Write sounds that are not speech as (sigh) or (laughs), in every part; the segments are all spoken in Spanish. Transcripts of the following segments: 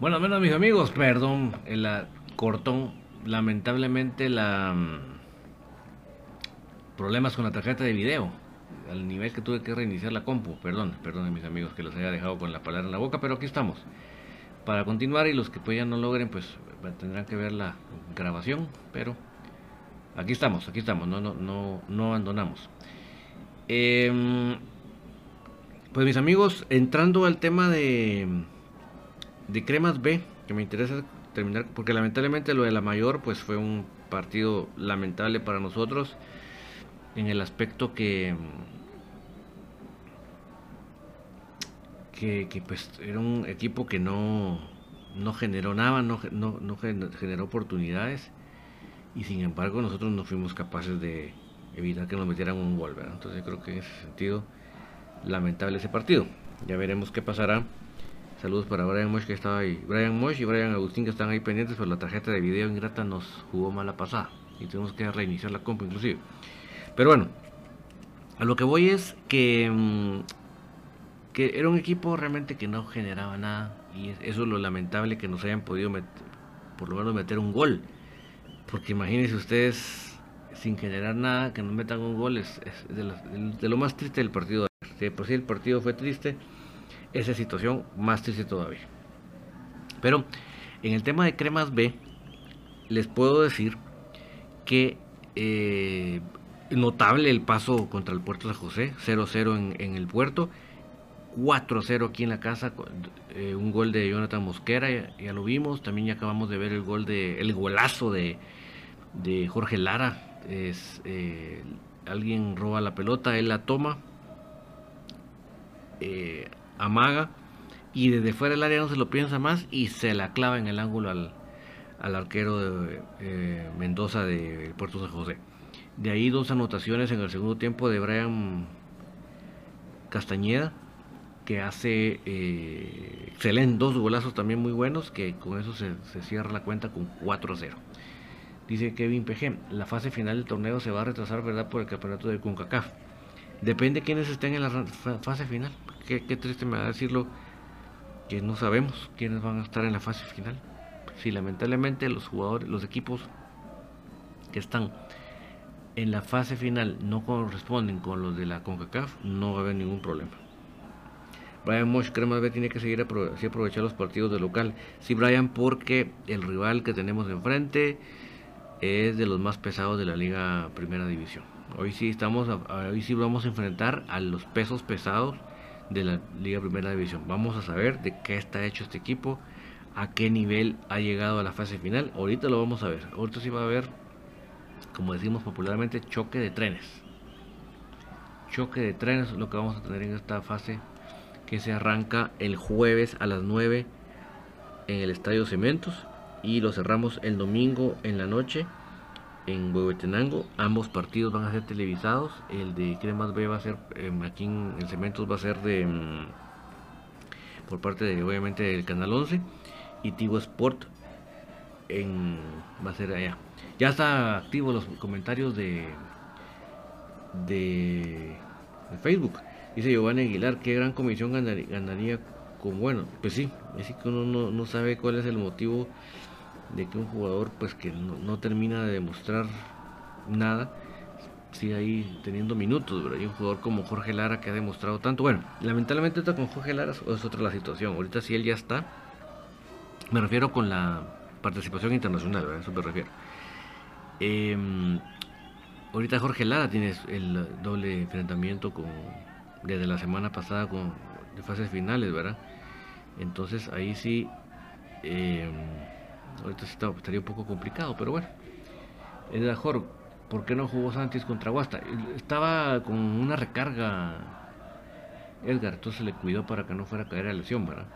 Bueno, menos mis amigos, perdón, el ah, cortón, lamentablemente la mm, problemas con la tarjeta de video, al nivel que tuve que reiniciar la compu, perdón, perdón mis amigos que los haya dejado con la palabra en la boca, pero aquí estamos. Para continuar y los que pues ya no logren, pues tendrán que ver la grabación, pero aquí estamos, aquí estamos, no, no, no, no abandonamos. Em, pues mis amigos, entrando al tema de de Cremas B, que me interesa terminar, porque lamentablemente lo de la mayor, pues fue un partido lamentable para nosotros en el aspecto que que, pues era un equipo que no, no generó nada, no, no, generó oportunidades y sin embargo nosotros no fuimos capaces de evitar que nos metieran un gol, Entonces creo que en ese sentido lamentable ese partido. Ya veremos qué pasará Saludos para Brian Mosh que estaba ahí. Brian Mosh y Brian Agustín que están ahí pendientes, pero la tarjeta de video ingrata nos jugó mala pasada. Y tenemos que reiniciar la compu inclusive. Pero bueno, a lo que voy es que, mm, que era un equipo realmente que no generaba nada. Y eso es lo lamentable que nos hayan podido meter, por lo menos meter un gol. Porque imagínense ustedes sin generar nada, que nos metan un gol, es, de, lo, más triste del partido. De por sí el partido fue triste esa situación más triste todavía. Pero en el tema de cremas B, les puedo decir que eh, notable el paso contra el puerto de José, 0-0 en, el puerto, 4-0 aquí en la casa, eh, un gol de Jonathan Mosquera, ya, lo vimos, también ya acabamos de ver el gol de, el golazo de, de Jorge Lara, es, eh, alguien roba la pelota, él la toma, amaga y desde fuera del área no se lo piensa más y se la clava en el ángulo al, arquero de eh, Mendoza de Puerto San José. De ahí dos anotaciones en el segundo tiempo de Brian Castañeda, que hace eh, excelente, dos golazos también muy buenos, que con eso se, cierra la cuenta con 4-0. Dice Kevin PG, la fase final del torneo se va a retrasar, ¿verdad?, por el campeonato de CONCACAF. Depende de quiénes estén en la fase final. Qué, triste me va a decirlo que no sabemos quiénes van a estar en la fase final. Si lamentablemente los jugadores, los equipos que están en la fase final no corresponden con los de la CONCACAF, no va a haber ningún problema. Brian Mosh Crema B tiene que seguir aprovechar los partidos de local. Sí, Brian, porque el rival que tenemos enfrente es de los más pesados de la Liga Primera División. Hoy sí estamos, hoy sí vamos a enfrentar a los pesos pesados de la Liga Primera División. Vamos a saber de qué está hecho este equipo, a qué nivel ha llegado a la fase final. Ahorita lo vamos a ver. Ahorita sí va a haber, como decimos popularmente, choque de trenes. Choque de trenes lo que vamos a tener en esta fase que se arranca el jueves a las 9 en el Estadio Cementos y lo cerramos el domingo en la noche en Huehuetenango. Ambos partidos van a ser televisados. El de Cremas B va a ser, em, aquí en el Cementos va a ser de em, por parte de obviamente del Canal 11 y Tigo Sport en, va a ser allá. Ya está activo los comentarios de, de, Facebook. Dice Giovanni Aguilar, qué gran comisión ganaría, con bueno, pues sí, es que uno no, no sabe cuál es el motivo de que un jugador pues que no, termina de demostrar nada sigue ahí teniendo minutos, pero hay un jugador como Jorge Lara que ha demostrado tanto. Bueno, lamentablemente con Jorge Lara es otra la situación. Ahorita si él ya está, me refiero con la participación internacional, ¿verdad? eso me refiero. Em, ahorita Jorge Lara tiene el doble enfrentamiento con desde la semana pasada con de fases finales, ¿verdad? Entonces ahí sí eh, Ahorita estaría un poco complicado, pero bueno. Es mejor, ¿por qué no jugó Sánchez contra Guasta? Estaba con una recarga Edgar, entonces le cuidó para que no fuera a caer a lesión, ¿verdad?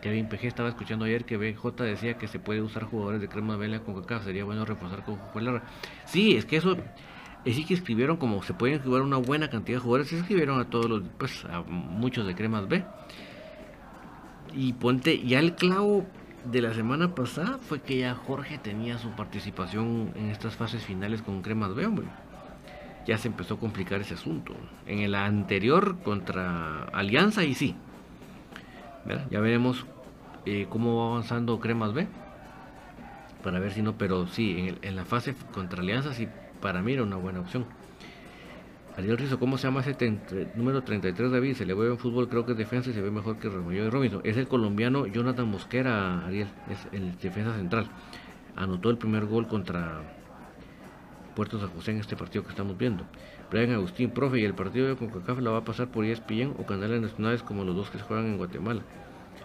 Kevin PG estaba escuchando ayer que BJ decía que se puede usar jugadores de crema vela con caca, sería bueno reforzar con Jujuelara. Sí, es que eso, es sí que escribieron como se pueden jugar una buena cantidad de jugadores, escribieron a todos los, pues a muchos de cremas B. Y ponte, ya el clavo de la semana pasada fue que ya Jorge tenía su participación en estas fases finales con Cremas B, hombre. Ya se empezó a complicar ese asunto. En el anterior contra Alianza y sí. Ya veremos eh, cómo va avanzando Cremas B. Para ver si no, pero sí, en, la fase contra Alianza, sí, para mí era una buena opción. Ariel Rizo, ¿cómo se llama ese número 33 David? Se le ve en fútbol, creo que es defensa y se ve mejor que Rebollo de Robinson. Es el colombiano Jonathan Mosquera, Ariel, es el defensa central. Anotó el primer gol contra Puerto San José en este partido que estamos viendo. Brian Agustín, profe, y el partido de CONCACAF la va a pasar por ESPN o canales nacionales como los dos que se juegan en Guatemala.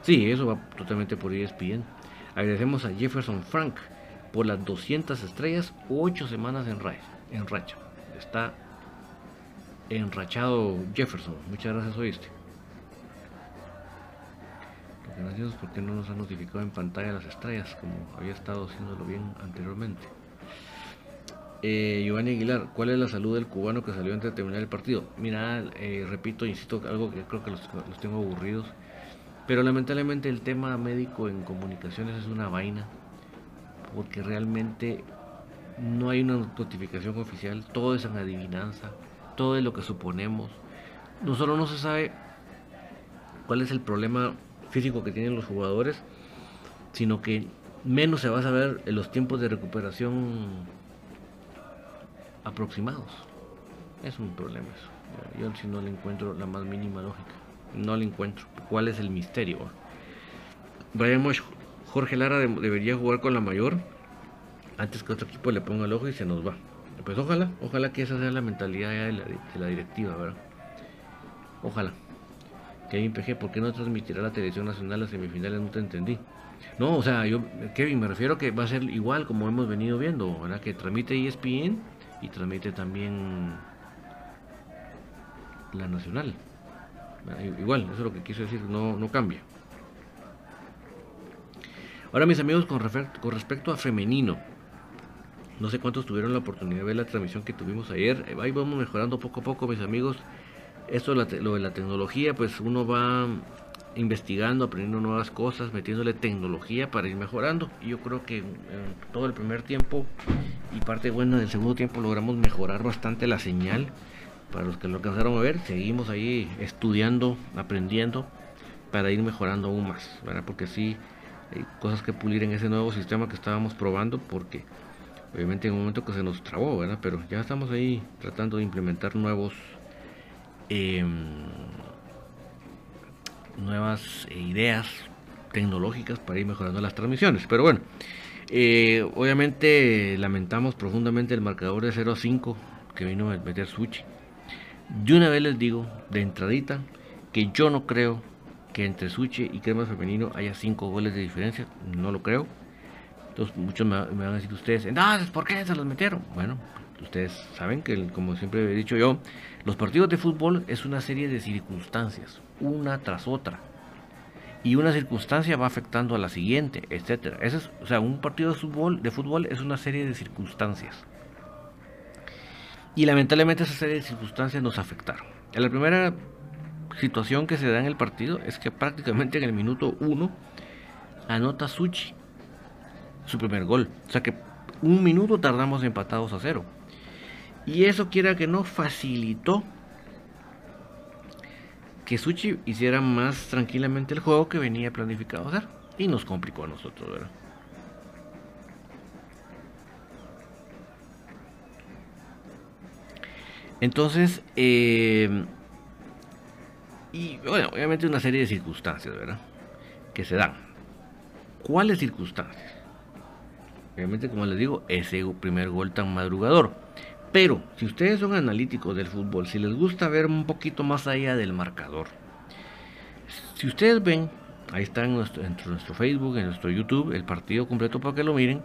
Sí, eso va totalmente por ESPN. Agradecemos a Jefferson Frank por las 200 estrellas, 8 semanas en, en racha. Está enrachado Jefferson. Muchas gracias, oíste. Gracias porque no nos ha notificado en pantalla las estrellas como había estado haciéndolo bien anteriormente. Eh, Giovanni Aguilar, ¿cuál es la salud del cubano que salió antes de terminar el partido? Mira, eh, repito, insisto, algo que creo que los, tengo aburridos. Pero lamentablemente el tema médico en comunicaciones es una vaina. Porque realmente no hay una notificación oficial. Todo es en adivinanza. Todo es lo que suponemos. No solo no se sabe cuál es el problema físico que tienen los jugadores, sino que menos se va a saber en los tiempos de recuperación aproximados. Es un problema eso. Yo si no le encuentro la más mínima lógica. No le encuentro. ¿Cuál es el misterio? Brian Jorge Lara debería jugar con la mayor antes que otro equipo le ponga el ojo y se nos va. Pues ojalá, ojalá que esa sea la mentalidad de la, directiva, ¿verdad? Ojalá. Kevin PG, ¿por qué no transmitirá la televisión nacional las semifinales? No te entendí. No, o sea, yo, Kevin, me refiero que va a ser igual como hemos venido viendo, ¿verdad? Que transmite ESPN y transmite también la nacional. Igual, eso es lo que quiso decir, no, no cambia. Ahora mis amigos, con, con respecto a femenino, no sé cuántos tuvieron la oportunidad de ver la transmisión que tuvimos ayer. Ahí vamos mejorando poco a poco, mis amigos. Esto, lo de la tecnología, pues uno va investigando, aprendiendo nuevas cosas, metiéndole tecnología para ir mejorando. Y yo creo que en todo el primer tiempo y parte buena del segundo tiempo logramos mejorar bastante la señal. Para los que lo alcanzaron a ver, seguimos ahí estudiando, aprendiendo para ir mejorando aún más, ¿verdad? Porque sí, hay cosas que pulir en ese nuevo sistema que estábamos probando, porque obviamente en un momento que se nos trabó, ¿verdad? Pero ya estamos ahí tratando de implementar nuevos eh, nuevas ideas tecnológicas para ir mejorando las transmisiones. Pero bueno, eh, obviamente lamentamos profundamente el marcador de 0 a 5 que vino a meter Suchi. De una vez les digo, de entradita, que yo no creo que entre Suchi y Crema Femenino haya 5 goles de diferencia. No lo creo. Entonces muchos me, van a decir ustedes, entonces, ¿por qué se los metieron? Bueno, ustedes saben que, como siempre he dicho yo, los partidos de fútbol es una serie de circunstancias una tras otra. Y una circunstancia va afectando a la siguiente, etcétera. es, o sea, un partido de fútbol, de fútbol es una serie de circunstancias. Y lamentablemente esa serie de circunstancias nos afectaron. La primera situación que se da en el partido es que prácticamente en el minuto 1 anota Suchi su primer gol. O sea que un minuto tardamos empatados a cero. Y eso quiera que no facilitó que Suchi hiciera más tranquilamente el juego que venía planificado hacer. Y nos complicó a nosotros, ¿verdad? Entonces, eh, y bueno, obviamente una serie de circunstancias, ¿verdad? Que se dan. ¿Cuáles circunstancias? Obviamente, como les digo, ese primer gol tan madrugador. Pero si ustedes son analíticos del fútbol, si les gusta ver un poquito más allá del marcador, si ustedes ven, ahí está en nuestro, nuestro Facebook, en nuestro YouTube, el partido completo para que lo miren,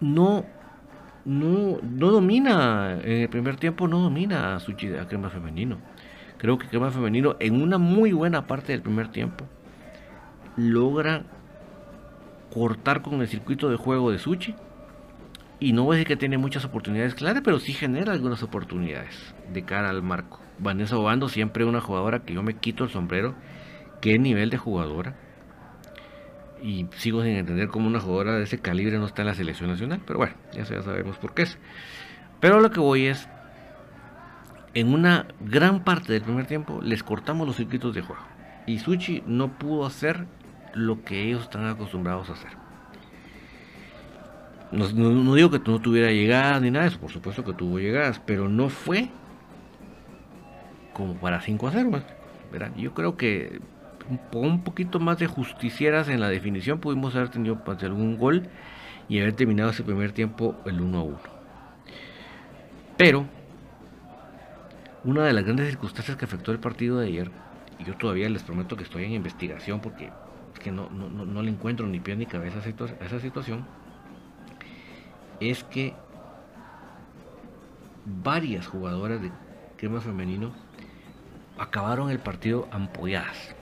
no, no, no domina, en el primer tiempo no domina a, Suchi, a Crema Femenino. Creo que Crema Femenino en una muy buena parte del primer tiempo logra cortar con el circuito de juego de Suchi y no voy a decir que tiene muchas oportunidades claras, pero sí genera algunas oportunidades de cara al marco. Vanessa Obando siempre una jugadora que yo me quito el sombrero. ¿Qué nivel de jugadora? Y sigo sin entender cómo una jugadora de ese calibre no está en la selección nacional. Pero bueno, ya, sabemos por qué es. Pero lo que voy es, en una gran parte del primer tiempo les cortamos los circuitos de juego. Y Suchi no pudo hacer lo que ellos están acostumbrados a hacer. No, digo que no tuviera llegadas ni nada de eso, por supuesto que tuvo llegadas, pero no fue como para 5 a 0. ¿verdad? Yo creo que un poquito más de justicieras en la definición pudimos haber tenido algún gol y haber terminado ese primer tiempo el 1 a 1. Pero una de las grandes circunstancias que afectó el partido de ayer, y yo todavía les prometo que estoy en investigación porque que no, no, le encuentro ni pie ni cabeza a esa situación, es que varias jugadoras de crema femenino acabaron el partido ampolladas.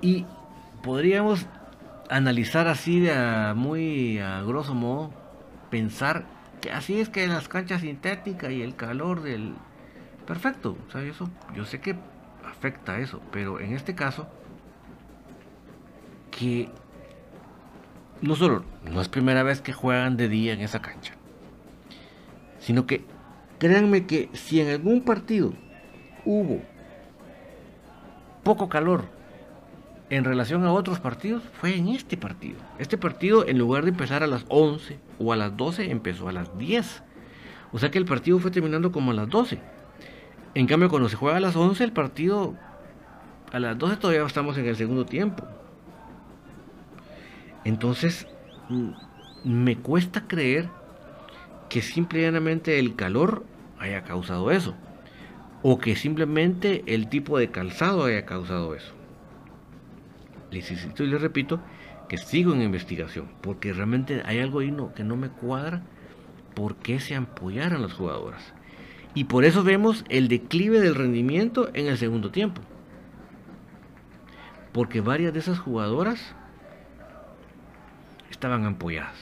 Y podríamos analizar así de muy a grosso modo, pensar que así es que las canchas sintéticas y el calor del... Perfecto, o eso, yo sé que eso, pero en este caso, que no solo no es primera vez que juegan de día en esa cancha, sino que créanme que si en algún partido hubo poco calor en relación a otros partidos, fue en este partido. Este partido, en lugar de empezar a las 11 o a las 12, empezó a las 10. O sea que el partido fue terminando como a las 12. En cambio, cuando se juega a las 11, el partido a las 12 todavía estamos en el segundo tiempo. Entonces, mm, me cuesta creer que simplemente el calor haya causado eso. O que simplemente el tipo de calzado haya causado eso les insisto y les repito que sigo en investigación, porque realmente hay algo ahí que no me cuadra por qué se apoyaron las jugadoras. Y por eso vemos el declive del rendimiento en el segundo tiempo. Porque varias de esas jugadoras estaban ampolladas.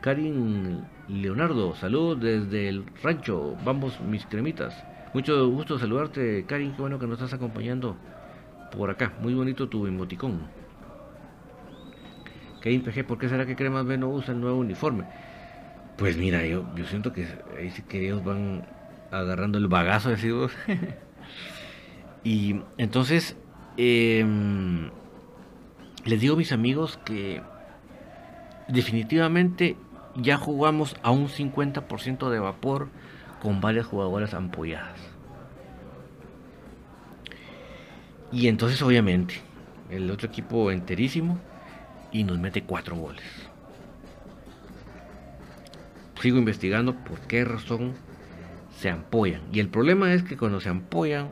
Karin Leonardo, saludos desde el rancho. Vamos, mis cremitas. Mucho gusto saludarte, Karin. Qué bueno que nos estás acompañando por acá. Muy bonito tu emoticón. ¿Qué PG, ¿por qué será que Cremas B no usa el nuevo uniforme? Pues mira, yo, yo siento que ahí sí que ellos van agarrando el bagazo de vos. (laughs) y entonces, em, les digo a mis amigos que definitivamente ya jugamos a un 50% de vapor con varias jugadoras ampolladas. Y entonces obviamente el otro equipo enterísimo y nos mete cuatro goles. Sigo investigando por qué razón se ampollan. Y el problema es que cuando se ampollan,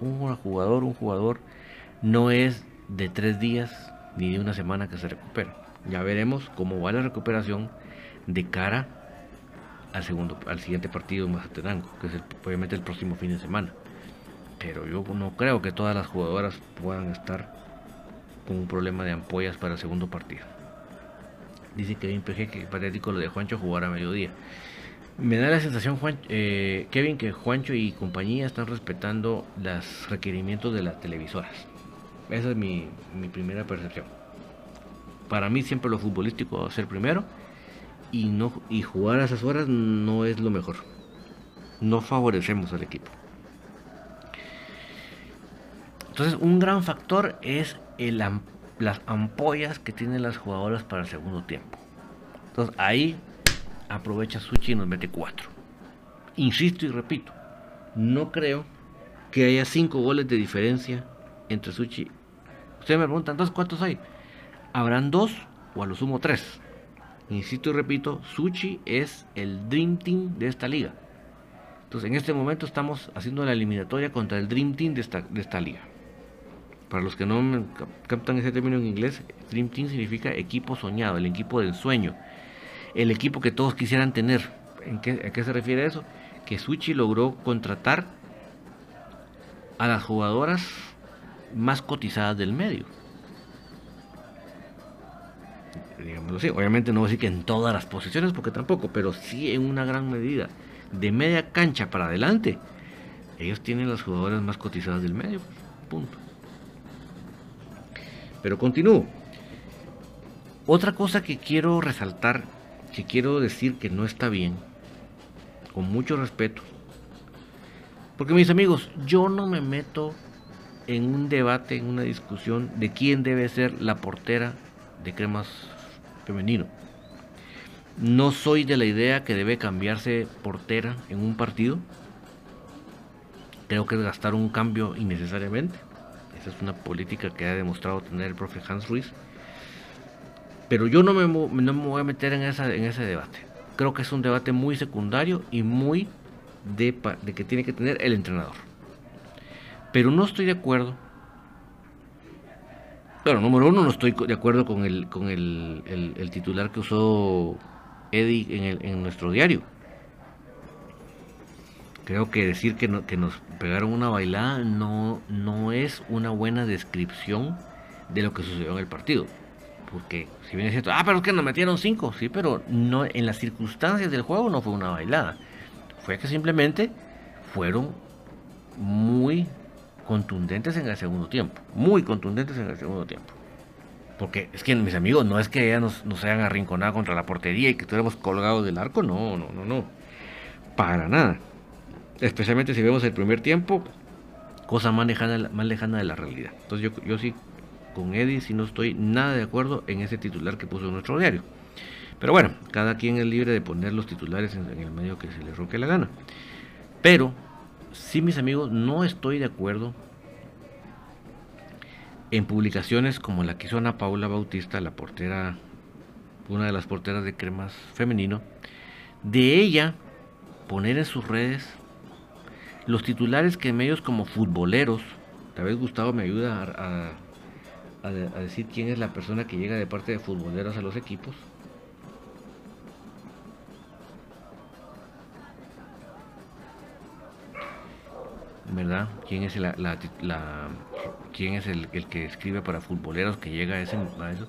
un jugador, un jugador, no es de tres días ni de una semana que se recupera. Ya veremos cómo va la recuperación de cara al segundo, al siguiente partido más Mazatenango, que es obviamente el próximo fin de semana pero yo no creo que todas las jugadoras puedan estar con un problema de ampollas para el segundo partido. Dice Kevin PG que patético lo de Juancho jugar a mediodía. Me da la sensación, eh, Kevin, que Juancho y compañía están respetando los requerimientos de las televisoras. Esa es mi, mi primera percepción. Para mí siempre lo futbolístico va a ser primero y, no, y jugar a esas horas no es lo mejor. No favorecemos al equipo. Entonces, un gran factor es las ampollas que tienen las jugadoras para el segundo tiempo. Entonces, ahí aprovecha Suchi y nos mete 4. Insisto y repito, no creo que haya 5 goles de diferencia entre Suchi. Ustedes me preguntan, entonces, ¿cuántos hay? Habrán 2 o a lo sumo 3. Insisto y repito, Suchi es el Dream Team de esta liga. Entonces, en este momento estamos haciendo la eliminatoria contra el Dream Team de esta, de esta liga. Para los que no captan ese término en inglés, Dream Team significa equipo soñado, el equipo del sueño, el equipo que todos quisieran tener. ¿En qué, ¿A qué se refiere eso? Que Suchi logró contratar a las jugadoras más cotizadas del medio. Digámoslo así, obviamente no voy a decir que en todas las posiciones, porque tampoco, pero sí en una gran medida. De media cancha para adelante, ellos tienen las jugadoras más cotizadas del medio. Punto. Pero continúo. Otra cosa que quiero resaltar, que quiero decir que no está bien, con mucho respeto Porque mis amigos, yo no me meto en un debate, en una discusión de quién debe ser la portera de cremas femenino. No soy de la idea que debe cambiarse portera en un partido. Creo que es gastar un cambio innecesariamente. Es una política que ha demostrado tener el profe Hans Ruiz. Pero yo no me, no me voy a meter en, esa, en ese debate. Creo que es un debate muy secundario y muy de, que tiene que tener el entrenador. Pero no estoy de acuerdo. Bueno, número uno, no estoy de acuerdo con el, con el, el, titular que usó Eddie en, el, en, nuestro diario. Creo que decir que, que nos pegaron una bailada no, no es una buena descripción de lo que sucedió en el partido. Porque si viene cierto, ah, pero es que nos metieron cinco, sí, pero no, en las circunstancias del juego no fue una bailada. Fue que simplemente fueron muy contundentes en el segundo tiempo. Muy contundentes en el segundo tiempo. Porque es que mis amigos, no es que ya nos, nos hayan arrinconado contra la portería y que estuviéramos colgados del arco, no, no, no, no. Para nada. Especialmente si vemos el primer tiempo, cosa más lejana, más lejana de la realidad. Entonces yo, yo sí con Eddie si no estoy nada de acuerdo en ese titular que puso en nuestro diario. Pero bueno, cada quien es libre de poner los titulares en, el medio que se le roque la gana. Pero, sí mis amigos, no estoy de acuerdo en publicaciones como la que hizo Ana Paula Bautista, la portera, una de las porteras de cremas femenino, de ella poner en sus redes los titulares que medios como futboleros, tal vez Gustavo me ayuda a, decir quién es la persona que llega de parte de futboleros a los equipos. ¿Verdad? ¿Quién es, la, quién es el, que escribe para futboleros que llega a, ese, eso?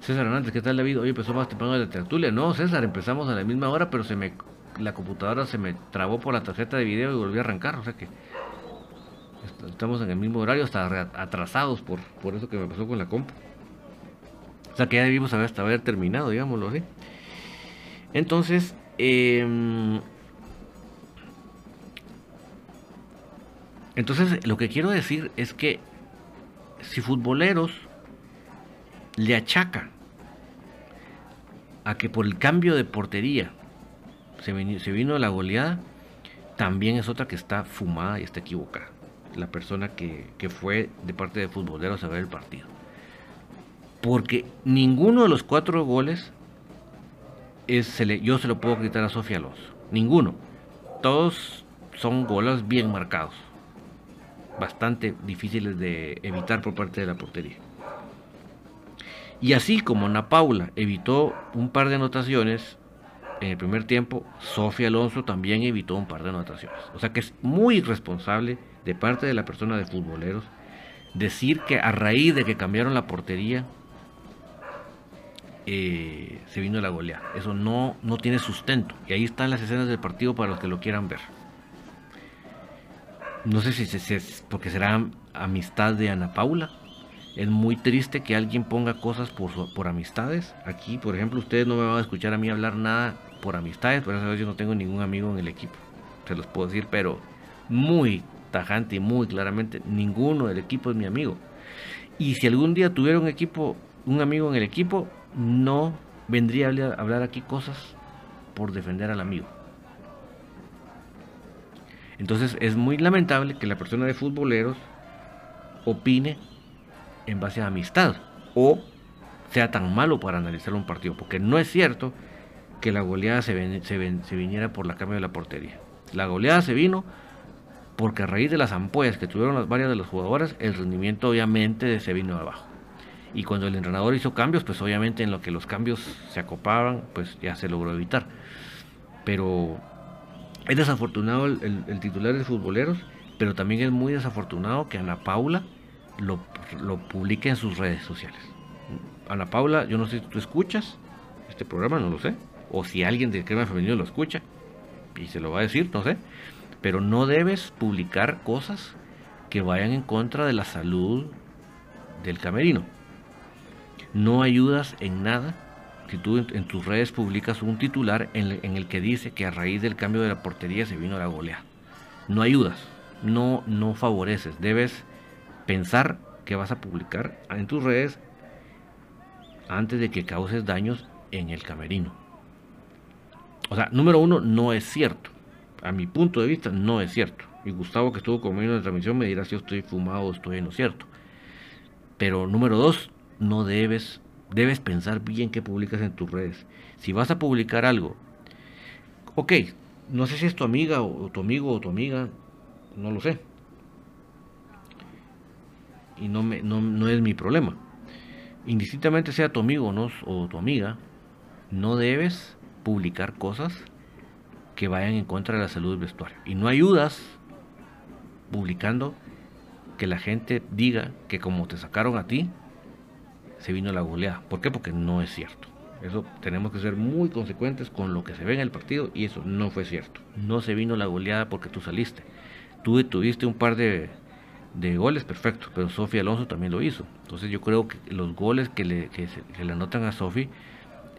César Hernández, ¿qué tal David? Hoy empezó más temprano la tertulia. No, César, empezamos a la misma hora, pero se me la computadora se me trabó por la tarjeta de video y volví a arrancar. O sea que estamos en el mismo horario, hasta atrasados por, por eso que me pasó con la compu. O sea que ya debimos haber, hasta haber terminado, digámoslo así. Entonces, em, entonces lo que quiero decir es que si futboleros le achaca a que por el cambio de portería se, vino la goleada, también es otra que está fumada y está equivocada la persona que, fue de parte de futboleros a ver el partido. Porque ninguno de los cuatro goles es, yo se lo puedo quitar a Sofía Alonso. Ninguno. Todos son goles bien marcados. Bastante difíciles de evitar por parte de la portería. Y así como Ana Paula evitó un par de anotaciones en el primer tiempo, Sofía Alonso también evitó un par de anotaciones. O sea que es muy irresponsable de parte de la persona de futboleros decir que a raíz de que cambiaron la portería eh, se vino la goleada. Eso no, no tiene sustento. Y ahí están las escenas del partido para los que lo quieran ver. No sé si es porque será amistad de Ana Paula. Es muy triste que alguien ponga cosas por, por amistades. Aquí, por ejemplo, ustedes no me van a escuchar a mí hablar nada por amistades. Por eso yo no tengo ningún amigo en el equipo. Se los puedo decir, pero muy tajante y muy claramente, ninguno del equipo es mi amigo. Y si algún día tuviera equipo, un amigo en el equipo, no vendría a hablar aquí cosas por defender al amigo. Entonces es muy lamentable que la persona de futboleros opine en base a amistad o sea tan malo para analizar un partido, porque no es cierto que la goleada se, se, se viniera por la cambio de la portería. La goleada se vino porque a raíz de las ampollas que tuvieron las, varias de los jugadores, el rendimiento obviamente se vino abajo. Y cuando el entrenador hizo cambios, pues obviamente en lo que los cambios se acopaban, pues ya se logró evitar. Pero es desafortunado el, titular de futboleros, pero también es muy desafortunado que Ana Paula lo, lo publique en sus redes sociales. Ana Paula, yo no sé si tú escuchas este programa, no lo sé. O si alguien de Crema Femenino lo escucha y se lo va a decir, no sé pero no debes publicar cosas que vayan en contra de la salud del camerino. No ayudas en nada si tú en, tus redes publicas un titular en, el que dice que a raíz del cambio de la portería se vino la golea. No ayudas, no, no favoreces. Debes pensar que vas a publicar en tus redes antes de que causes daños en el camerino. O sea, número uno, no es cierto. A mi punto de vista, no es cierto. Y Gustavo, que estuvo conmigo en la transmisión, me dirá si yo estoy fumado o estoy en lo cierto. Pero número dos, no debes, debes pensar bien qué publicas en tus redes. Si vas a publicar algo, ok, no sé si es tu amiga o, tu amigo o tu amiga, no lo sé. Y no, me, no, es mi problema. Indistintamente sea tu amigo no, o tu amiga, no debes publicar cosas que vayan en contra de la salud del vestuario. Y no ayudas publicando que la gente diga que como te sacaron a ti, se vino la goleada. ¿Por qué? Porque no es cierto. Eso tenemos que ser muy consecuentes con lo que se ve en el partido y eso no fue cierto. No se vino la goleada porque tú saliste. Tú tuviste un par de, de goles, perfecto, pero Sofía Alonso también lo hizo. Entonces yo creo que los goles que le, que, le anotan a Sofi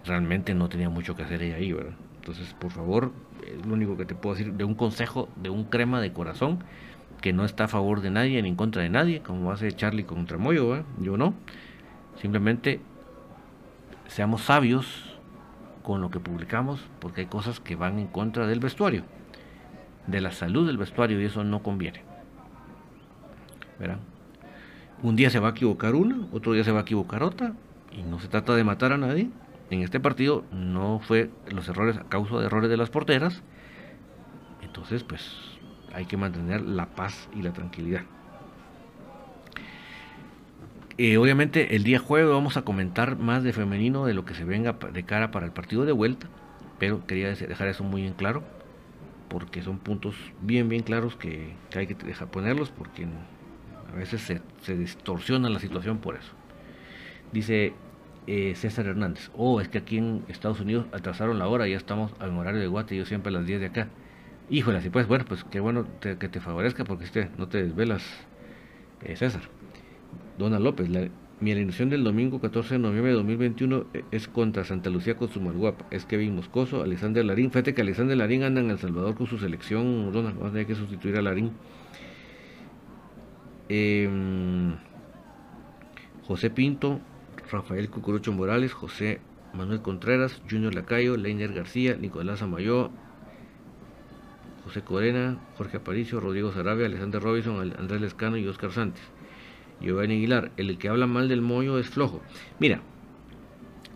realmente no tenía mucho que hacer ella ahí, ¿verdad? Entonces, por favor, es lo único que te puedo decir de un consejo, de un crema de corazón, que no está a favor de nadie ni en contra de nadie, como hace Charlie contra Moyo, yo no. Simplemente seamos sabios con lo que publicamos, porque hay cosas que van en contra del vestuario, de la salud del vestuario, y eso no conviene. Verán. Un día se va a equivocar una, otro día se va a equivocar otra, y no se trata de matar a nadie. En este partido no fue los errores a causa de errores de las porteras, entonces pues hay que mantener la paz y la tranquilidad. Eh, obviamente el día jueves vamos a comentar más de femenino de lo que se venga de cara para el partido de vuelta, pero quería dejar eso muy en claro, porque son puntos bien, bien claros que, hay que dejar ponerlos, porque a veces se, distorsiona la situación por eso. Dice eh, César Hernández, oh, es que aquí en Estados Unidos atrasaron la hora, ya estamos en horario de Guate, yo siempre a las 10 de acá. Híjole, así pues, bueno, pues qué bueno que te favorezca porque este, no te desvelas, eh, César. Dona López, la, mi alineación del domingo 14 de noviembre de 2021 eh, es contra Santa Lucía con su Malguapa. Es Kevin Moscoso, Alexander Larín. Fíjate que Alexander Larín anda en El Salvador con su selección. Dona, vamos a tener que sustituir a Larín. Em, José Pinto, Rafael Cucurucho Morales, José Manuel Contreras, Junior Lacayo, Leiner García, Nicolás Amayo, José Corena, Jorge Aparicio, Rodrigo Sarabia, Alexander Robinson, Andrés Lescano y Oscar Santos. Giovanni Aguilar, el que habla mal del mollo es flojo. Mira,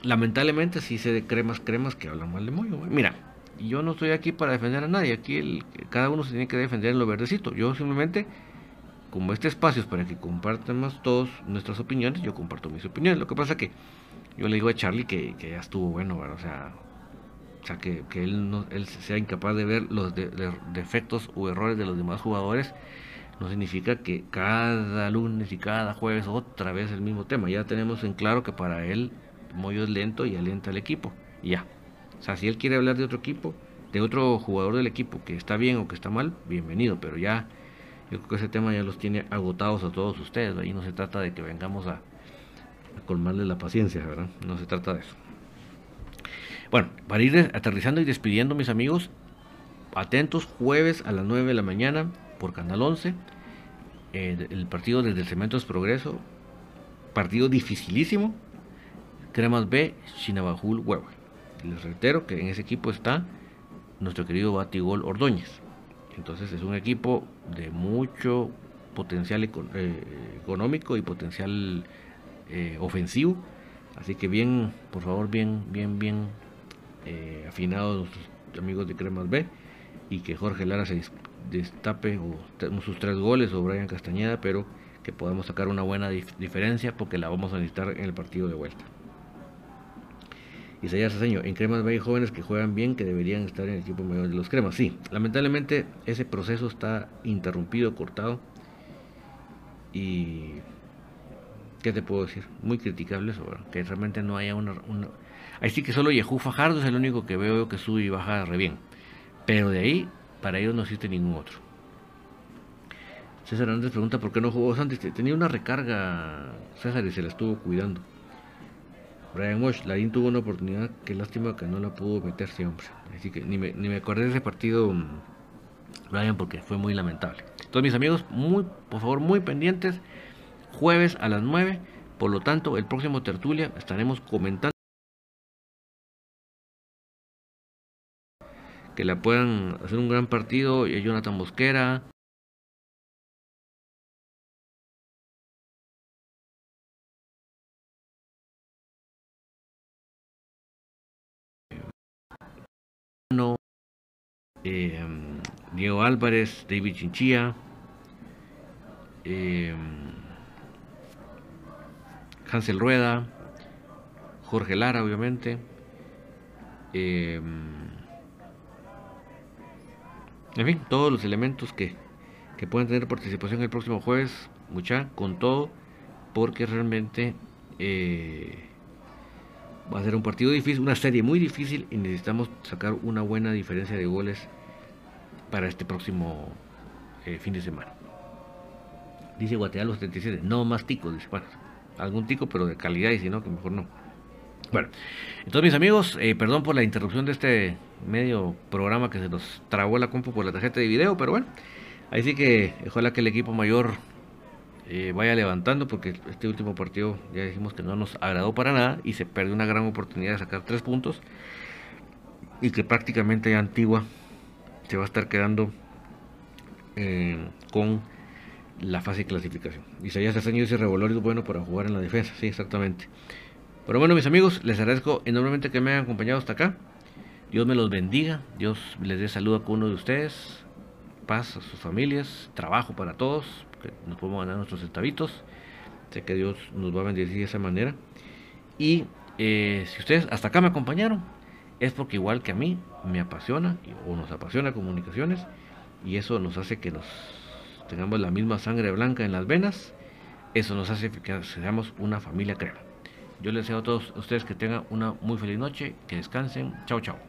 lamentablemente sí se de cremas, cremas que hablan mal del mollo. Mira, yo no estoy aquí para defender a nadie, aquí cada uno se tiene que defender en lo verdecito. Yo simplemente, como este espacio es para que compartamos todos nuestras opiniones, yo comparto mis opiniones. Lo que pasa que yo le digo a Charlie que, ya estuvo bueno, o sea, o sea, que, él, no, él sea incapaz de ver los defectos o errores de los demás jugadores, no significa que cada lunes y cada jueves otra vez el mismo tema. Ya tenemos en claro que para él Moyo es lento y alenta al equipo. Ya. O sea, si él quiere hablar de otro equipo, de otro jugador del equipo que está bien o que está mal, bienvenido. Pero ya, yo creo que ese tema ya los tiene agotados a todos ustedes. Ahí no se trata de que vengamos a, colmarles la paciencia, ¿verdad? No se trata de eso. Bueno, para ir aterrizando y despidiendo, mis amigos, atentos, jueves a las 9 de la mañana por Canal 11, eh, el partido desde el Cementos Progreso, partido dificilísimo, Cremas B, Chinabajul Hueva. Les reitero que en ese equipo está nuestro querido Batigol Ordóñez. Entonces es un equipo de mucho potencial eh, económico y potencial eh, ofensivo. Así que bien, por favor, bien, bien, bien eh, afinados nuestros amigos de Cremas B y que Jorge Lara se destape o sus tres goles o Brian Castañeda, pero que podamos sacar una buena diferencia porque la vamos a necesitar en el partido de vuelta. Isaías Saseño, en Cremas hay jóvenes que juegan bien que deberían estar en el equipo mayor de los Cremas. Sí, lamentablemente ese proceso está interrumpido, cortado y ¿qué te puedo decir? Muy criticable eso, que realmente no haya una. Ahí sí que solo Yehú Fajardo es el único que veo que sube y baja re bien. Pero de ahí, para ellos no existe ningún otro. César Hernández pregunta por qué no jugó Santos. Tenía una recarga, César, y se la estuvo cuidando. Brian Mosh, Larín tuvo una oportunidad, qué lástima que no la pudo meter siempre. Así que ni me, ni me acordé de ese partido, mm, Brian, porque fue muy lamentable. Entonces, mis amigos, muy, por favor, muy pendientes. Jueves a las 9. Por lo tanto, el próximo tertulia estaremos comentando que la puedan hacer un gran partido. Y Jonathan Mosquera. Diego Álvarez, David Chinchilla, eh, Hansel Rueda, Jorge Lara, obviamente. Eh, en fin, todos los elementos que, que pueden tener participación el próximo jueves, mucha, con todo, porque realmente eh, va a ser un partido difícil, una serie muy difícil y necesitamos sacar una buena diferencia de goles para este próximo eh, fin de semana. Dice Guatemala 77, no más ticos, dice, bueno, algún tico, pero de calidad, y si no, que mejor no. Bueno, entonces mis amigos, eh, perdón por la interrupción de este medio programa que se nos trabó la compu por la tarjeta de video, pero bueno, ahí sí que ojalá que el equipo mayor eh, vaya levantando, porque este último partido ya dijimos que no nos agradó para nada y se perdió una gran oportunidad de sacar tres puntos y que prácticamente ya Antigua se va a estar quedando eh, con la fase de clasificación. Isaías Aceño dice Revolor es bueno para jugar en la defensa, sí, exactamente. Pero bueno, mis amigos, les agradezco enormemente que me hayan acompañado hasta acá. Dios me los bendiga, Dios les dé salud a cada uno de ustedes, paz a sus familias, trabajo para todos, que nos podemos ganar nuestros centavitos. Sé que Dios nos va a bendecir de esa manera. Y eh, si ustedes hasta acá me acompañaron, es porque igual que a mí me apasiona o nos apasiona comunicaciones y eso nos hace que nos tengamos la misma sangre blanca en las venas, eso nos hace que seamos una familia crema. Yo les deseo a todos ustedes que tengan una muy feliz noche, que descansen. Chao, chao.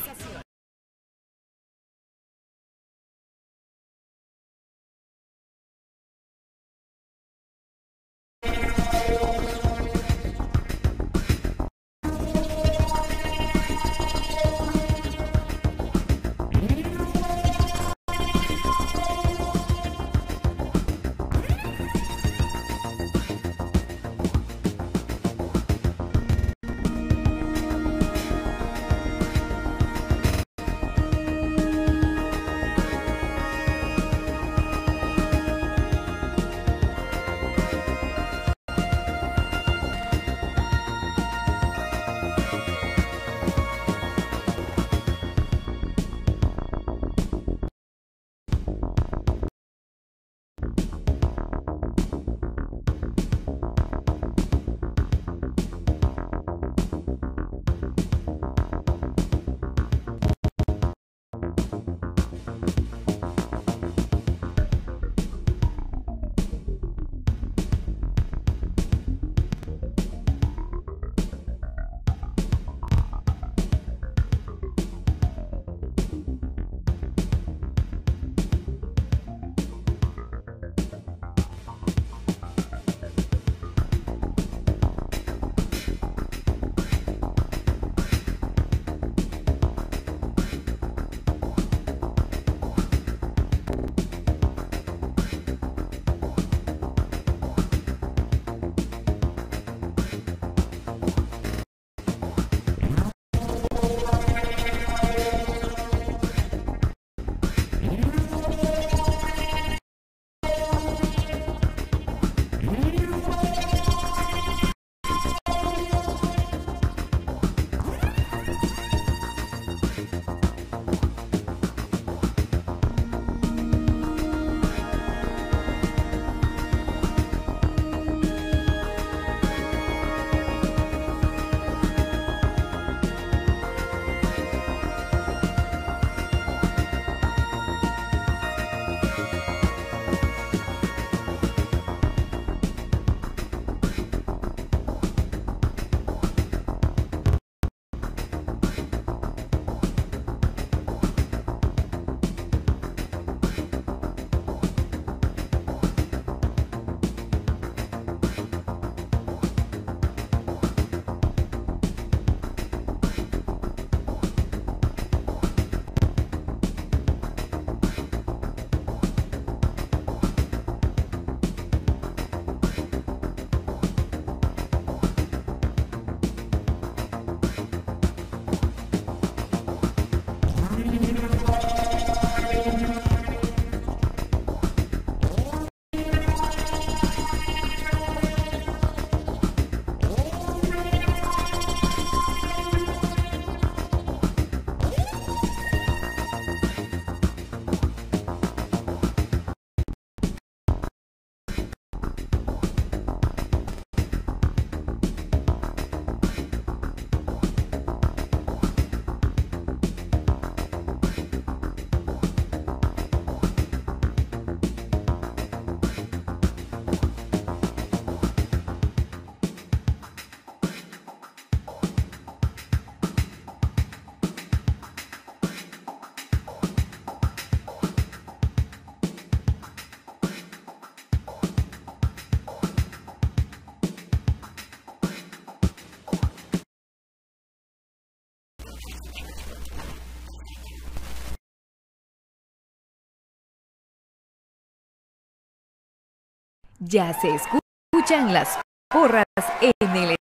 Ya se escuchan las porras en el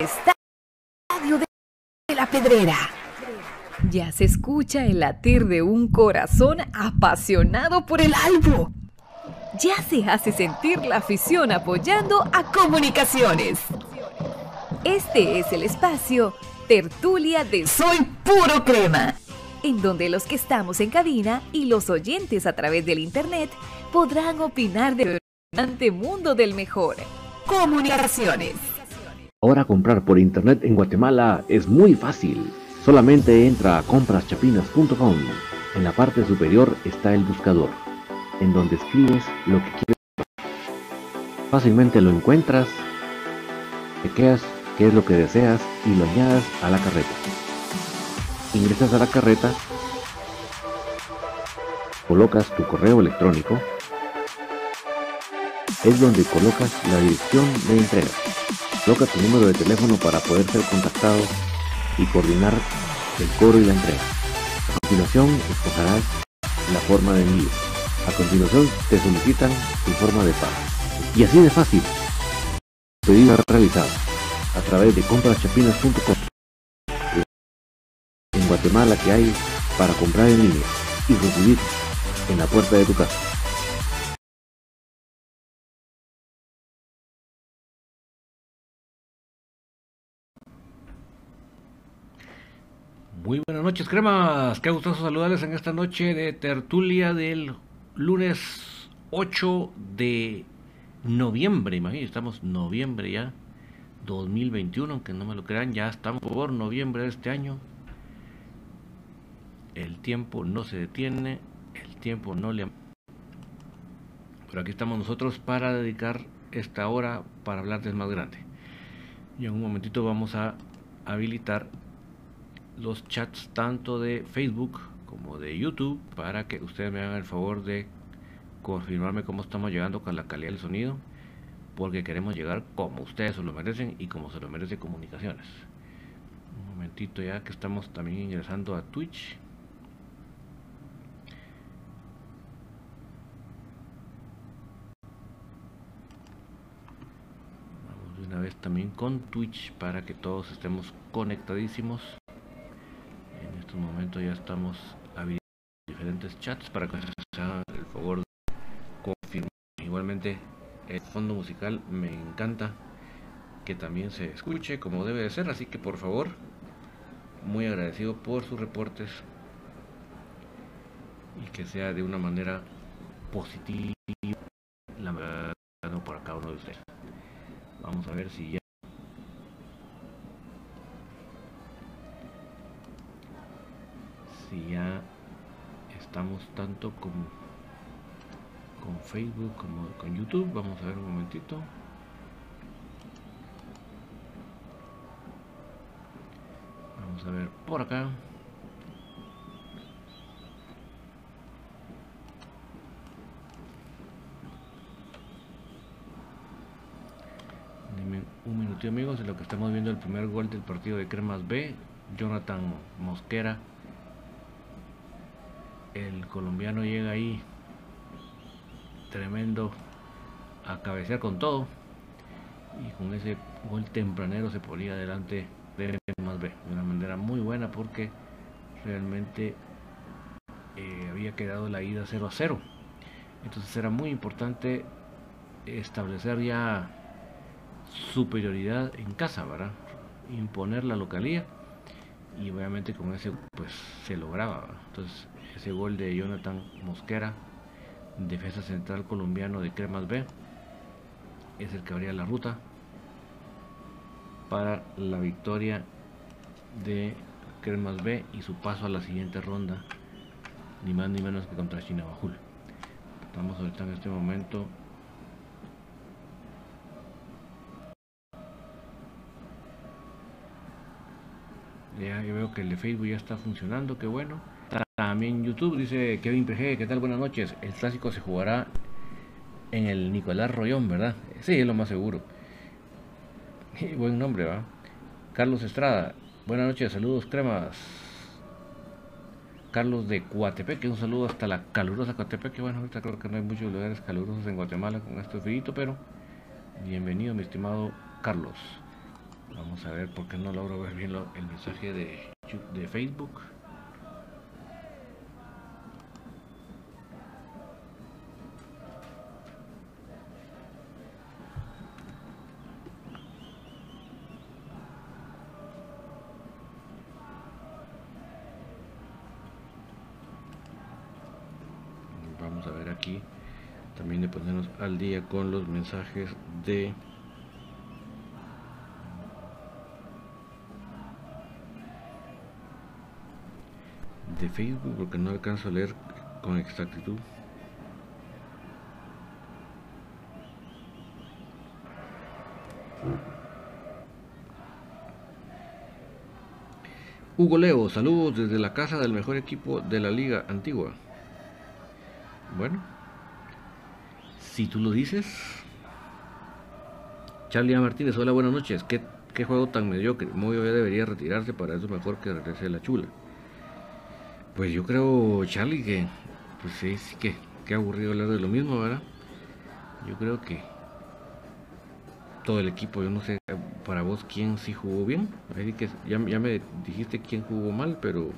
estadio de la Pedrera. Ya se escucha el latir de un corazón apasionado por el albo. Ya se hace sentir la afición apoyando a comunicaciones. Este es el espacio Tertulia de Soy Puro Crema, en donde los que estamos en cabina y los oyentes a través del Internet podrán opinar del mundo del mejor. Comunicaciones. Ahora comprar por Internet en Guatemala es muy fácil. Solamente entra a compraschapinas.com. En la parte superior está el buscador, en donde escribes lo que quieres. Fácilmente lo encuentras, chequeas qué es lo que deseas y lo añadas a la carreta. Ingresas a la carreta, colocas tu correo electrónico, es donde colocas la dirección de entrega. Coloca tu número de teléfono para poder ser contactado y coordinar el cobro y la entrega. A continuación, escogerás la forma de envío. A continuación, te solicitan tu forma de pago. Y así de fácil. Pedido realizado a través de compraschapinas.com. En Guatemala que hay para comprar en línea y recibir en la puerta de tu casa. Muy buenas noches, cremas. Qué gustoso saludarles en esta noche de tertulia del lunes 8 de noviembre. Imagínense, estamos noviembre ya, 2021, aunque no me lo crean, ya estamos por noviembre de este año. El tiempo no se detiene, el tiempo no le... Pero aquí estamos nosotros para dedicar esta hora para hablar del más grande. Y en un momentito vamos a habilitar los chats tanto de Facebook como de YouTube para que ustedes me hagan el favor de confirmarme cómo estamos llegando con la calidad del sonido porque queremos llegar como ustedes se lo merecen y como se lo merece comunicaciones. Un momentito ya que estamos también ingresando a Twitch. Vamos de una vez también con Twitch para que todos estemos conectadísimos momentos ya estamos habilitando diferentes chats para que se hagan el favor de confirmar. Igualmente el fondo musical me encanta que también se escuche como debe de ser, así que por favor, muy agradecido por sus reportes y que sea de una manera positiva la verdad para cada uno de ustedes. Vamos a ver si ya tanto con, con Facebook como con YouTube. Vamos a ver un momentito. Vamos a ver por acá. Dime un minutito amigos, en lo que estamos viendo el primer gol del partido de Cremas B. Jonathan Mosquera el colombiano llega ahí tremendo a cabecear con todo y con ese gol tempranero se ponía adelante de más B de una manera muy buena porque realmente eh, había quedado la ida 0 a 0 entonces era muy importante establecer ya superioridad en casa, ¿verdad? Imponer la localía y obviamente con ese pues se lograba. Entonces ese gol de Jonathan Mosquera, defensa central colombiano de Cremas B, es el que abría la ruta para la victoria de Cremas B y su paso a la siguiente ronda, ni más ni menos que contra China Bajul. Estamos ahorita en este momento Ya yo veo que el de Facebook ya está funcionando, qué bueno. También YouTube dice Kevin PG, ¿qué tal? Buenas noches. El clásico se jugará en el Nicolás Rollón, ¿verdad? Sí, es lo más seguro. (laughs) buen nombre, ¿va? Carlos Estrada, buenas noches, saludos cremas. Carlos de Coatepeque, un saludo hasta la calurosa Coatepeque. Bueno, ahorita creo que no hay muchos lugares calurosos en Guatemala con este frío, pero bienvenido, mi estimado Carlos. Vamos a ver por qué no logro ver bien el mensaje de, de Facebook. Ponernos al día con los mensajes de de Facebook porque no alcanzo a leer con exactitud. Hugo Leo, saludos desde la casa del mejor equipo de la liga antigua. Bueno, si tú lo dices. Charlie Martínez, hola, buenas noches. ¿Qué, qué juego tan mediocre? Muy bien debería retirarse, para eso mejor que regrese la chula. Pues yo creo, Charlie, que pues sí, que, que aburrido hablar de lo mismo, ¿verdad? Yo creo que todo el equipo, yo no sé para vos quién sí jugó bien. Ya, ya me dijiste quién jugó mal, pero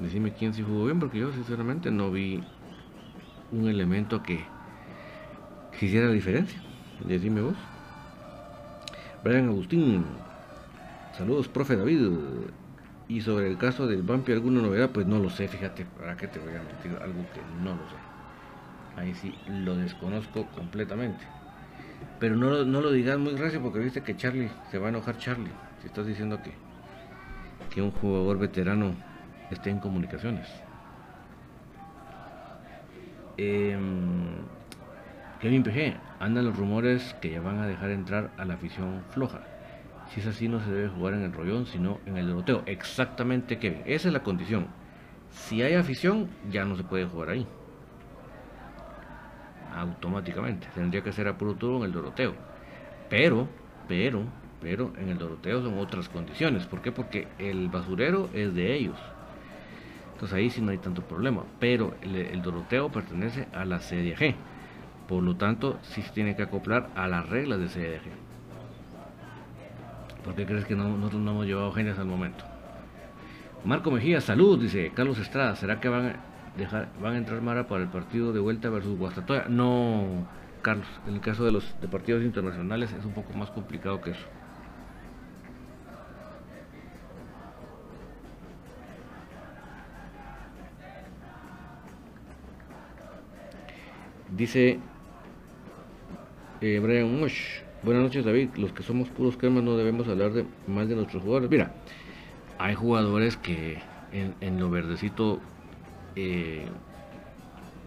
decime quién sí jugó bien, porque yo sinceramente no vi un elemento que, que hiciera diferencia. Decime vos. Brian Agustín, saludos, profe David. Y sobre el caso del Vampi, ¿alguna novedad? Pues no lo sé, fíjate, ¿para qué te voy a mentir? Algo que no lo sé. Ahí sí lo desconozco completamente. Pero no, no lo digas muy gracias porque viste que Charlie, se va a enojar Charlie. Si estás diciendo que, que un jugador veterano esté en comunicaciones. Eh, Kevin PG, andan los rumores que ya van a dejar entrar a la afición floja. Si es así, no se debe jugar en el rollón, sino en el Doroteo. Exactamente, Kevin. Esa es la condición. Si hay afición, ya no se puede jugar ahí. Automáticamente. Tendría que ser a puro turno en el Doroteo. Pero, pero, pero, en el Doroteo son otras condiciones. ¿Por qué? Porque el basurero es de ellos. Entonces ahí sí no hay tanto problema. Pero el, el Doroteo pertenece a la CDG. Por lo tanto, sí se tiene que acoplar a las reglas de CDG. ¿Por qué crees que no, nosotros no hemos llevado genes al momento? Marco Mejía, salud, dice Carlos Estrada. ¿Será que van a, dejar, van a entrar Mara para el partido de vuelta versus Guastatoya? No, Carlos. En el caso de los de partidos internacionales es un poco más complicado que eso. Dice eh, Brian Mosh. Buenas noches, David. Los que somos puros cremas no debemos hablar de más de nuestros jugadores. Mira, hay jugadores que en, lo verdecito eh,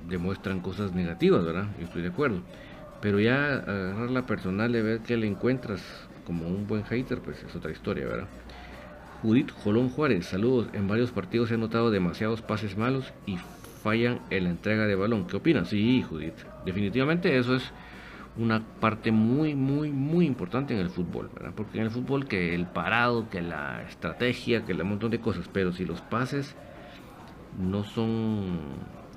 demuestran cosas negativas, ¿verdad? Yo estoy de acuerdo. Pero ya agarrar la personal de ver que le encuentras como un buen hater, pues es otra historia, ¿verdad? Judith Jolón Juárez, saludos. En varios partidos han notado demasiados pases malos y fallan en la entrega de balón. ¿Qué opinas? Sí, Judith. Definitivamente eso es una parte muy, muy, muy importante en el fútbol, ¿verdad? Porque en el fútbol que el parado, que la estrategia, que el montón de cosas, pero si los pases no son,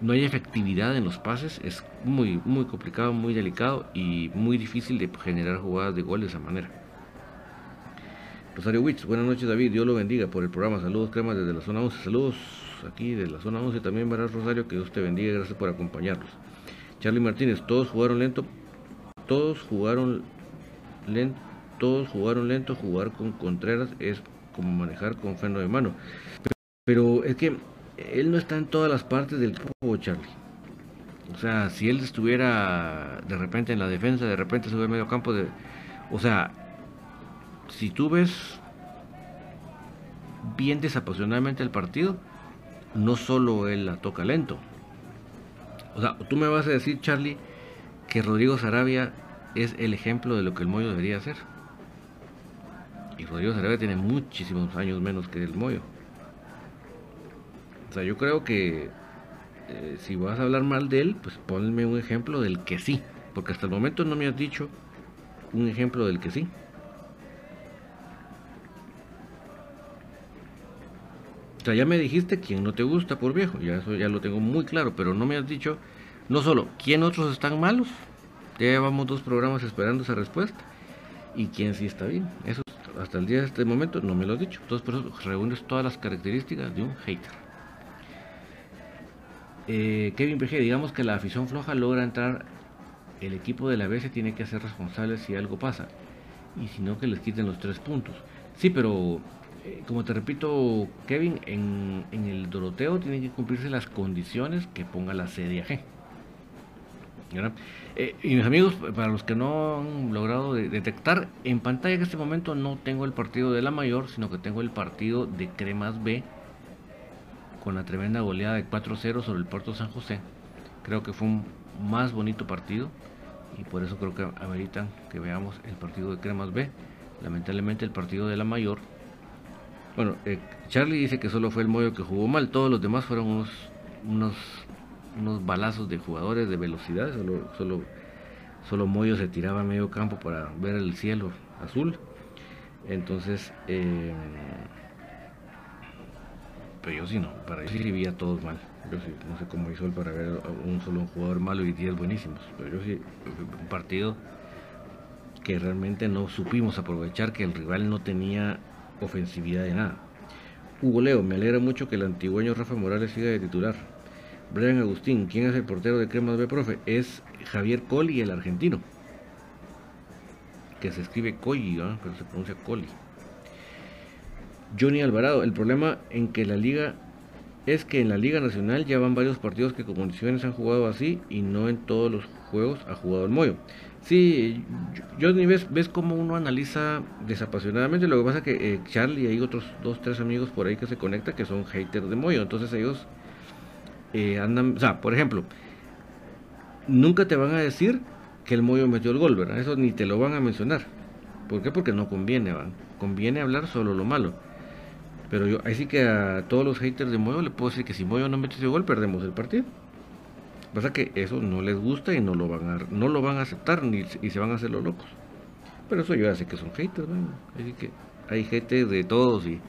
no hay efectividad en los pases, es muy, muy complicado, muy delicado y muy difícil de generar jugadas de gol de esa manera. Rosario Witz, buenas noches David, Dios lo bendiga por el programa, saludos cremas desde la zona 11, saludos aquí de la zona 11 también, ¿verdad Rosario? Que Dios te bendiga, gracias por acompañarnos. Charlie Martínez, todos jugaron lento todos jugaron lento, todos jugaron jugar con Contreras es como manejar con freno de mano. Pero es que él no está en todas las partes del juego, Charlie. O sea, si él estuviera de repente en la defensa, de repente sube medio campo, de, o sea, si tú ves bien desapasionadamente el partido, no solo él la toca lento. O sea, tú me vas a decir, Charlie, que Rodrigo Sarabia es el ejemplo de lo que el Moyo debería hacer. Y Rodrigo Sarabia tiene muchísimos años menos que el Moyo. O sea, yo creo que eh, si vas a hablar mal de él, pues ponme un ejemplo del que sí. Porque hasta el momento no me has dicho un ejemplo del que sí. O sea, ya me dijiste quién no te gusta por viejo, ya eso ya lo tengo muy claro, pero no me has dicho no solo quién otros están malos, ya llevamos dos programas esperando esa respuesta, y quién sí está bien. Eso hasta el día de este momento no me lo has dicho. Entonces por eso reúnes todas las características de un hater. Eh, Kevin PG, digamos que la afición floja logra entrar, el equipo de la B se tiene que hacer responsable si algo pasa, y si no que les quiten los tres puntos. Sí, pero eh, como te repito, Kevin, en, el Doroteo tienen que cumplirse las condiciones que ponga la CDAG. Eh, y mis amigos, para los que no han logrado detectar, en pantalla en este momento no tengo el partido de la mayor, sino que tengo el partido de Cremas B con la tremenda goleada de 4-0 sobre el Puerto San José. Creo que fue un más bonito partido y por eso creo que ameritan que veamos el partido de Cremas B. Lamentablemente el partido de la mayor bueno, eh, Charlie dice que solo fue el Moyo que jugó mal, todos los demás fueron unos, unos, unos balazos de jugadores de velocidad, solo, solo, solo Moyo se tiraba a medio campo para ver el cielo azul. Entonces, eh, pero yo sí no, para yo sí vi todos mal. Yo sí, no sé cómo hizo él para ver un solo jugador malo y 10 buenísimos. Pero yo sí, un partido que realmente no supimos aprovechar, que el rival no tenía ofensividad de nada. Hugo Leo, me alegra mucho que el antigüeño Rafa Morales siga de titular. Brian Agustín, ¿quién es el portero de Cremas B, profe? Es Javier Coli, el argentino. Que se escribe Coli, pero se pronuncia Coli. Johnny Alvarado, el problema en que la liga es que en la Liga Nacional ya van varios partidos que con condiciones han jugado así y no en todos los juegos ha jugado el Moyo. Sí, ni ves, ves cómo uno analiza desapasionadamente. Lo que pasa es que eh, Charlie y hay otros dos, tres amigos por ahí que se conectan que son haters de Moyo. Entonces ellos eh, andan, o sea, por ejemplo, nunca te van a decir que el Moyo metió el gol, ¿verdad? Eso ni te lo van a mencionar. ¿Por qué? Porque no conviene, ¿va? Conviene hablar solo lo malo. Pero yo, ahí sí que a todos los haters de Moyo le puedo decir que si Moyo no mete ese gol, perdemos el partido. Pasa que eso no les gusta y no lo van a, no lo van a aceptar ni, y se van a hacer los locos. Pero eso yo ya sé que son haters, Así que hay gente de todos y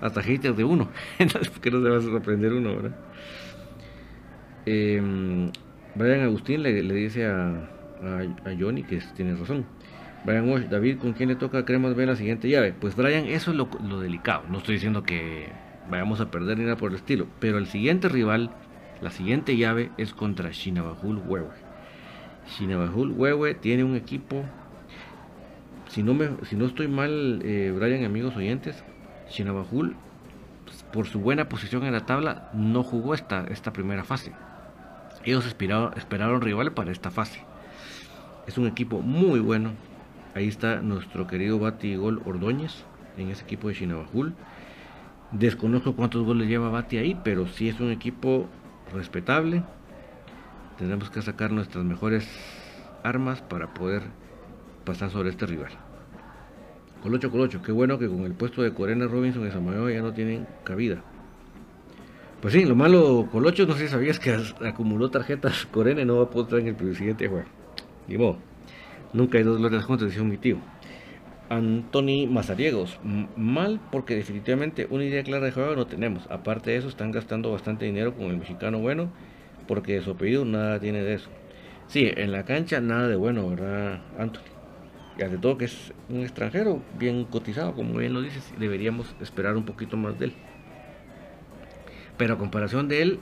hasta haters de uno. (laughs) Entonces, que no se va a sorprender uno, ¿verdad? Em, Brian Agustín le, dice a, Johnny que tiene razón. Brian Walsh, David, ¿con quién le toca Cremas ver la siguiente llave? Pues Brian, eso es lo, delicado. No estoy diciendo que vayamos a perder ni nada por el estilo. Pero el siguiente rival la siguiente llave es contra Shinabajul Wewe. Shinabajul Wewe tiene un equipo, si no, me, si no estoy mal, eh, Brian, amigos oyentes, Shinabajul, pues, por su buena posición en la tabla, no jugó esta, esta primera fase. Ellos esperaron, rival para esta fase. Es un equipo muy bueno. Ahí está nuestro querido Bati Gol Ordóñez en ese equipo de Shinabajul. Desconozco cuántos goles lleva Bati ahí, pero sí es un equipo respetable. Tendremos que sacar nuestras mejores armas para poder pasar sobre este rival. Colocho, Colocho, qué bueno que con el puesto de Corena Robinson y Samayo ya no tienen cabida. Pues sí, lo malo, Colocho, no sé si sabías que acumuló tarjetas Corena y no va a poder estar en el siguiente juego. Ni modo. Nunca hay dos glorias juntas, decía mi tío. Anthony Mazariegos. Mal porque definitivamente una idea clara de juego no tenemos. Aparte de eso, están gastando bastante dinero con el mexicano bueno porque de su apellido nada tiene de eso. Sí, en la cancha nada de bueno, ¿verdad, Anthony? Y ante todo que es un extranjero bien cotizado, como bien lo dices, deberíamos esperar un poquito más de él. Pero a comparación de él,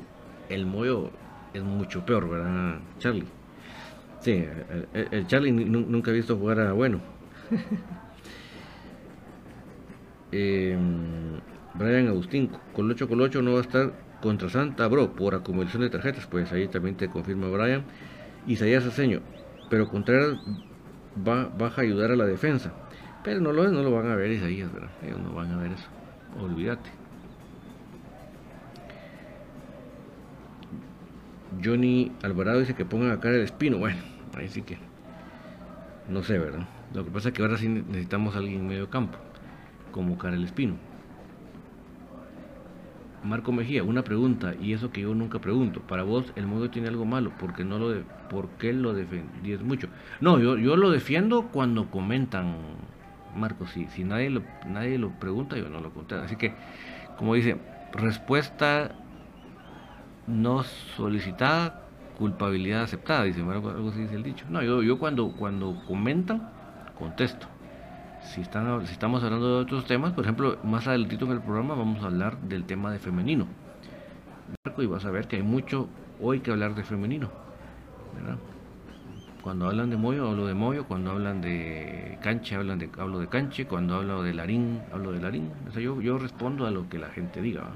el Moyo es mucho peor, ¿verdad, Charlie? Sí, el, Charlie nunca ha visto jugar a bueno. (laughs) Eh, Brian Agustín, Colocho Colocho no va a estar contra Santa Bro por acumulación de tarjetas, pues ahí también te confirma Brian. Isaías Aceño, pero Contreras va, a ayudar a la defensa. Pero no lo, no lo van a ver Isaías, ¿verdad? Ellos no van a ver eso. Olvídate. Johnny Alvarado dice que pongan acá el espino. Bueno, ahí sí que. No sé, ¿verdad? Lo que pasa es que ahora sí necesitamos a alguien en medio campo como Karel Espino. Marco Mejía, una pregunta, y eso que yo nunca pregunto. Para vos, el modo tiene algo malo, porque no lo de, ¿por qué lo defendías mucho? No, yo, yo lo defiendo cuando comentan, Marco. Si, si nadie, lo, nadie lo pregunta, yo no lo conté. Así que, como dice, respuesta no solicitada, culpabilidad aceptada, dice algo, algo así dice el dicho. No, yo, yo cuando, cuando comentan, contesto. Si, están, si estamos hablando de otros temas, por ejemplo, más adelantito en el programa vamos a hablar del tema de femenino. Y vas a ver que hay mucho hoy que hablar de femenino. Cuando hablan de Moyo, hablo de Moyo. Cuando hablan de canche, hablan de, hablo de canche. Cuando hablo de Larín, hablo de Larín. O yo, yo respondo a lo que la gente diga.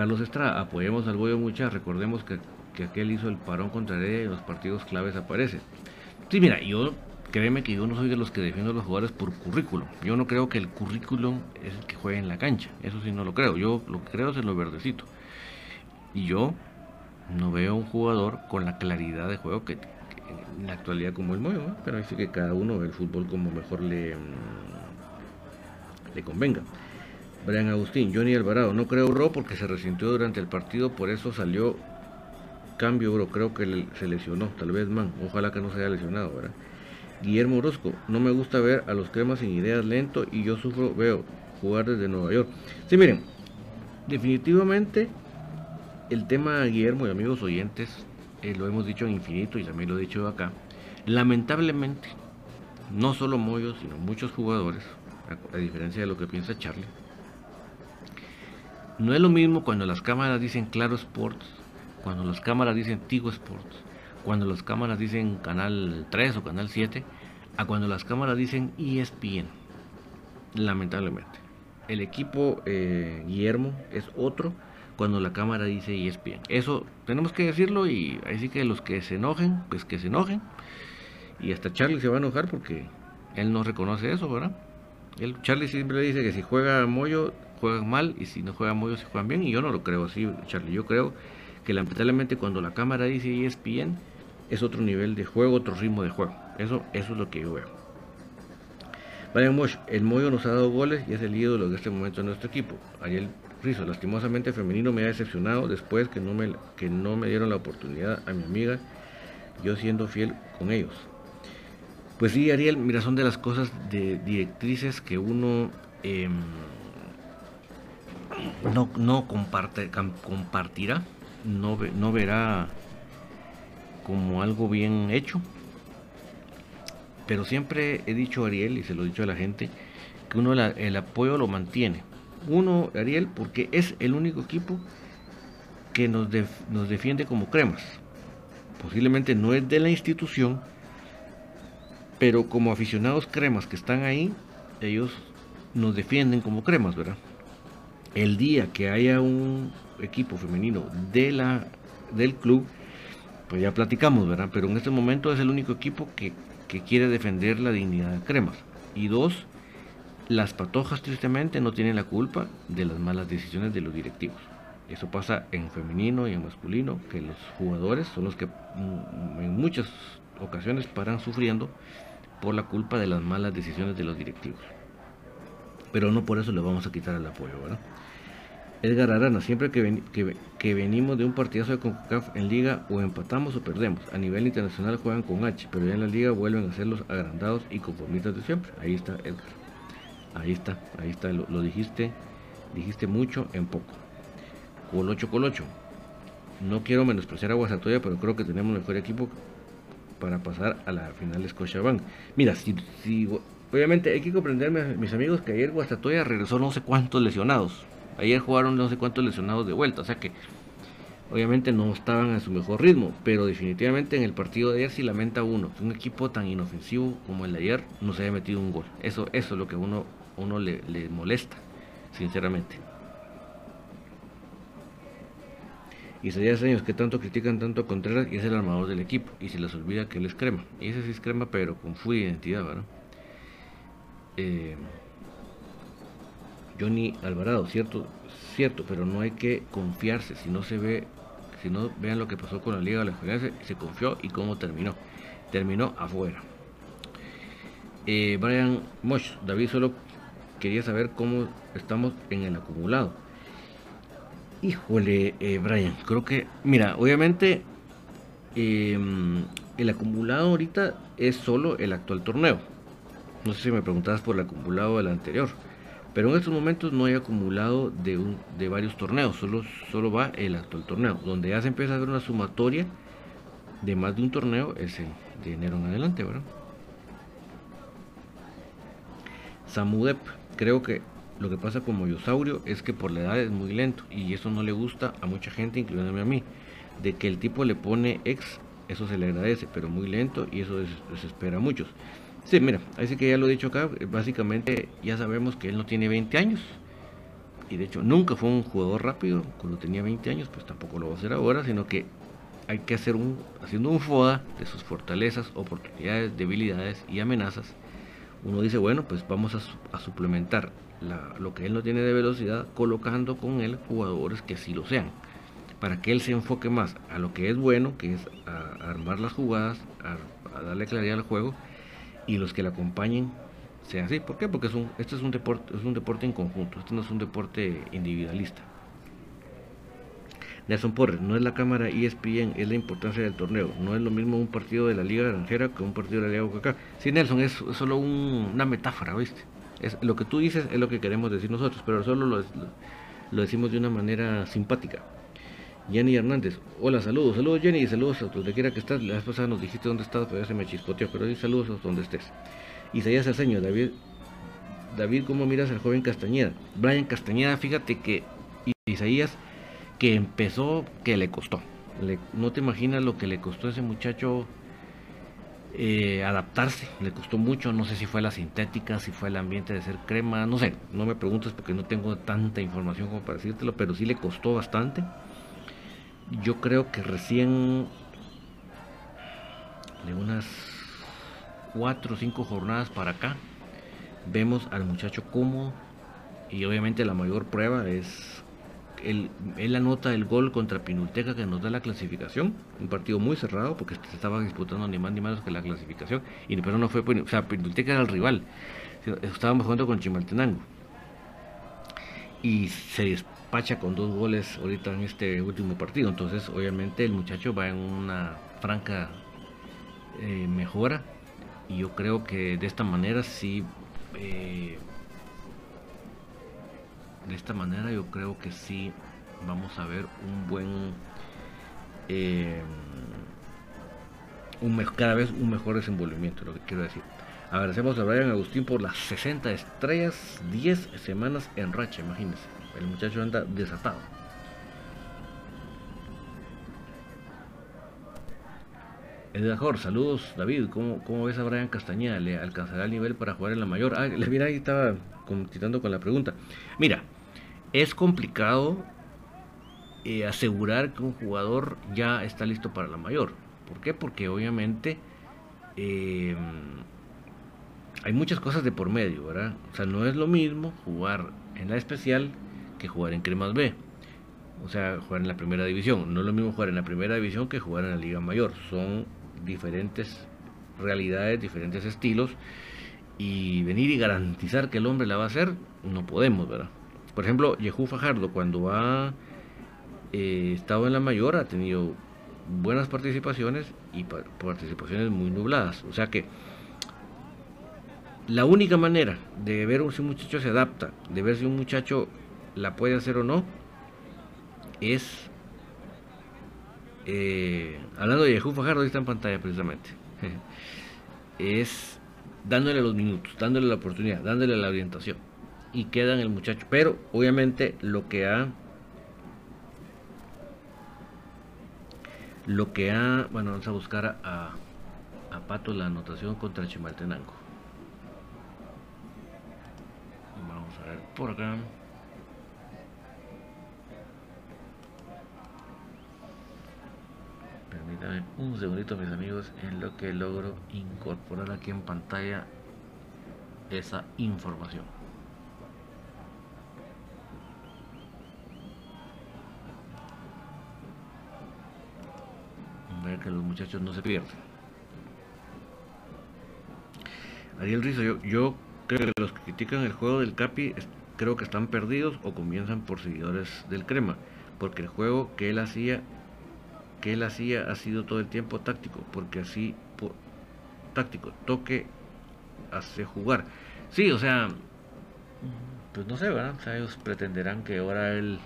Carlos Estrada, apoyemos al Boyo Mucha. Recordemos que, que aquel hizo el parón contra Heredia y los partidos claves aparecen. Sí, mira, yo créeme que yo no soy de los que defiendo a los jugadores por currículum. Yo no creo que el currículum es el que juegue en la cancha. Eso sí no lo creo. Yo lo que creo es en lo verdecito. Y yo no veo un jugador con la claridad de juego que, en la actualidad como el Moyo, pero sí que cada uno el fútbol como mejor le, mm, le convenga. Brian Agustín, Johnny Alvarado, no creo Ro porque se resintió durante el partido, por eso salió cambio, bro, creo que se lesionó, tal vez man, ojalá que no se haya lesionado, ¿verdad? Guillermo Orozco, no me gusta ver a los cremas sin ideas lento y yo sufro, veo jugar desde Nueva York. Sí, miren, definitivamente el tema, Guillermo y amigos oyentes, eh, lo hemos dicho en infinito y también lo he dicho acá. Lamentablemente, no solo Moyo, sino muchos jugadores, a, diferencia de lo que piensa Charlie, no es lo mismo cuando las cámaras dicen Claro Sports, cuando las cámaras dicen Tigo Sports, cuando las cámaras dicen Canal 3 o Canal 7, a cuando las cámaras dicen ESPN. Lamentablemente. El equipo eh, Guillermo es otro cuando la cámara dice ESPN. Eso tenemos que decirlo y así que los que se enojen, pues que se enojen. Y hasta Charlie se va a enojar porque él no reconoce eso, ¿verdad? Charlie siempre dice que si juega Moyo, juegan mal y si no juega Moyo, se juegan bien. Y yo no lo creo así, Charlie. Yo creo que lamentablemente cuando la cámara dice ESPN es otro nivel de juego, otro ritmo de juego. Eso, eso es lo que yo veo. Brian Mosh, el Moyo nos ha dado goles y es el ídolo de este momento de nuestro equipo. Ariel Rizo, lastimosamente femenino me ha decepcionado después que no, me, que no me dieron la oportunidad a mi amiga, yo siendo fiel con ellos. Pues sí, Ariel, mira, son de las cosas de directrices que uno em, no, no comparte, compartirá, no, no verá como algo bien hecho. Pero siempre he dicho a Ariel, y se lo he dicho a la gente, que uno el apoyo lo mantiene uno, Ariel, porque es el único equipo que nos, nos defiende como cremas. Posiblemente no es de la institución, pero como aficionados cremas que están ahí, ellos nos defienden como cremas, ¿verdad? El día que haya un equipo femenino de la, del club, pues ya platicamos, ¿verdad? Pero en este momento es el único equipo que, que quiere defender la dignidad de cremas. Y dos, las patojas tristemente no tienen la culpa de las malas decisiones de los directivos. Eso pasa en femenino y en masculino, que los jugadores son los que mm, en muchas ocasiones paran sufriendo por la culpa de las malas decisiones de los directivos. Pero no por eso le vamos a quitar el apoyo, ¿verdad? Edgar Arana, siempre que, que, venimos de un partidazo de CONCACAF en liga o empatamos o perdemos. A nivel internacional juegan con H, pero ya en la liga vuelven a ser los agrandados y conformistas de siempre. Ahí está Edgar. Ahí está, ahí está, lo, dijiste, dijiste mucho en poco. Colocho, Colocho. No quiero menospreciar a Guasatoya, pero creo que tenemos mejor equipo para pasar a la final de Scotiabank. Mira, si, si, obviamente hay que comprenderme, mis amigos, que ayer Guastatoya regresó no sé cuántos lesionados. Ayer jugaron no sé cuántos lesionados de vuelta, o sea que obviamente no estaban a su mejor ritmo, pero definitivamente en el partido de ayer sí lamenta uno, un equipo tan inofensivo como el de ayer no se haya metido un gol. Eso, eso es lo que uno uno le, molesta, sinceramente. Y sería años que tanto critican tanto a Contreras y es el armador del equipo. Y se les olvida que él es crema. Y ese sí es crema, pero con full identidad, ¿verdad? Eh, Johnny Alvarado, cierto, cierto, pero no hay que confiarse. Si no se ve, si no vean lo que pasó con la Liga de la Juventud, se confió y cómo terminó. Terminó afuera. Eh, Brian Mosh, David solo quería saber cómo estamos en el acumulado. Híjole, eh, Brian, creo que, mira, obviamente el acumulado ahorita es solo el actual torneo. No sé si me preguntabas por el acumulado del anterior, Pero en estos momentos no hay acumulado de, un, de varios torneos, solo, solo va el actual torneo. Donde ya se empieza a ver una sumatoria de más de un torneo es el de enero en adelante, ¿verdad? Samudep, creo que lo que pasa con Moyosaurio es que por la edad es muy lento y eso no le gusta a mucha gente, incluyéndome a mí. De que el tipo le pone ex, eso se le agradece, pero muy lento y eso desespera a muchos. Sí, mira, así que ya lo he dicho acá, básicamente ya sabemos que él no tiene 20 años. Y de hecho nunca fue un jugador rápido, cuando tenía 20 años, pues tampoco lo va a hacer ahora, sino que hay que hacer un, haciendo un FODA de sus fortalezas, oportunidades, debilidades y amenazas. Uno dice, bueno, pues vamos a, suplementar lo que él no tiene de velocidad, colocando con él jugadores que sí lo sean, para que él se enfoque más a lo que es bueno, que es a, armar las jugadas, a darle claridad al juego y los que la acompañen sea así. ¿Por qué? Porque es un, este es un deporte, es un deporte en conjunto, este no es un deporte individualista. Nelson Porres, no es la cámara ESPN, es la importancia del torneo. No es lo mismo un partido de la Liga Granjera que un partido de la Liga Boca Sí, Nelson, es, solo una metáfora, ¿viste? Es, lo que tú dices es lo que queremos decir nosotros, pero solo lo, lo decimos de una manera simpática. Jenny Hernández. Hola, saludos, saludos Jenny saludos a donde quiera que estás. La vez pasada nos dijiste dónde estás, pero ya se me chispoteó, pero hoy saludos a donde estés. Isaías Alceño, David, David, ¿cómo miras al joven Castañeda? Brian Castañeda, fíjate que Isaías, que empezó, que le costó. no te imaginas lo que le costó a ese muchacho eh, adaptarse, le costó mucho, no sé si fue la sintética, si fue el ambiente de ser crema, no sé, no me preguntes porque no tengo tanta información como para decírtelo, pero sí le costó bastante yo creo que recién de unas cuatro o cinco jornadas para acá vemos al muchacho cómodo y obviamente la mayor prueba es el, él anota el gol contra Pinulteca que nos da la clasificación, un partido muy cerrado porque se estaba disputando ni más ni menos que la clasificación y pero no fue, o sea, Pinulteca era el rival, estábamos jugando con Chimaltenango. Y se Pacha con dos goles ahorita en este último partido. Entonces, obviamente, el muchacho va en una franca eh, mejora. Y yo creo que de esta manera sí. Eh, de esta manera yo creo que sí vamos a ver un buen. Eh, un, cada vez un mejor desenvolvimiento, lo que quiero decir. Agradecemos a Brian Agustín por las 60 estrellas, 10 semanas en racha, imagínense. El muchacho anda desatado. Edgar saludos David, ¿Cómo, ¿cómo, ves a Brian Castañeda? ¿Le alcanzará el nivel para jugar en la mayor? Ah, mira, ahí estaba contestando con la pregunta. Mira, es complicado eh, asegurar que un jugador ya está listo para la mayor. ¿Por qué? Porque obviamente eh, hay muchas cosas de por medio, ¿verdad? O sea, no es lo mismo jugar en la especial que jugar en Cremas B. O sea, jugar en la primera división. No es lo mismo jugar en la primera división que jugar en la Liga Mayor. Son diferentes realidades, diferentes estilos. Y venir y garantizar que el hombre la va a hacer, no podemos, ¿verdad? Por ejemplo, Yehu Fajardo, cuando ha eh, estado en la mayor, ha tenido buenas participaciones y participaciones muy nubladas. O sea que la única manera de ver si un muchacho se adapta, de ver si un muchacho la puede hacer o no, es, eh, hablando de Yahoo Fajardo, ahí está en pantalla precisamente, (laughs) es dándole los minutos, dándole la oportunidad, dándole la orientación. Y queda en el muchacho. Pero obviamente lo que ha... Lo que ha... Bueno, vamos a buscar a, a Pato la anotación contra Chimaltenango. Vamos a ver por acá. Un segundito mis amigos en lo que logro incorporar aquí en pantalla esa información. Ver que los muchachos no se pierden. Ariel Rizo, yo, yo creo que los que critican el juego del Capi creo que están perdidos o comienzan por seguidores del Crema, porque el juego que él hacía que él hacía ha sido todo el tiempo táctico, porque así, por, táctico, toque, hace jugar. Sí, o sea, pues no sé, ¿verdad? O sea, ellos pretenderán que ahora él,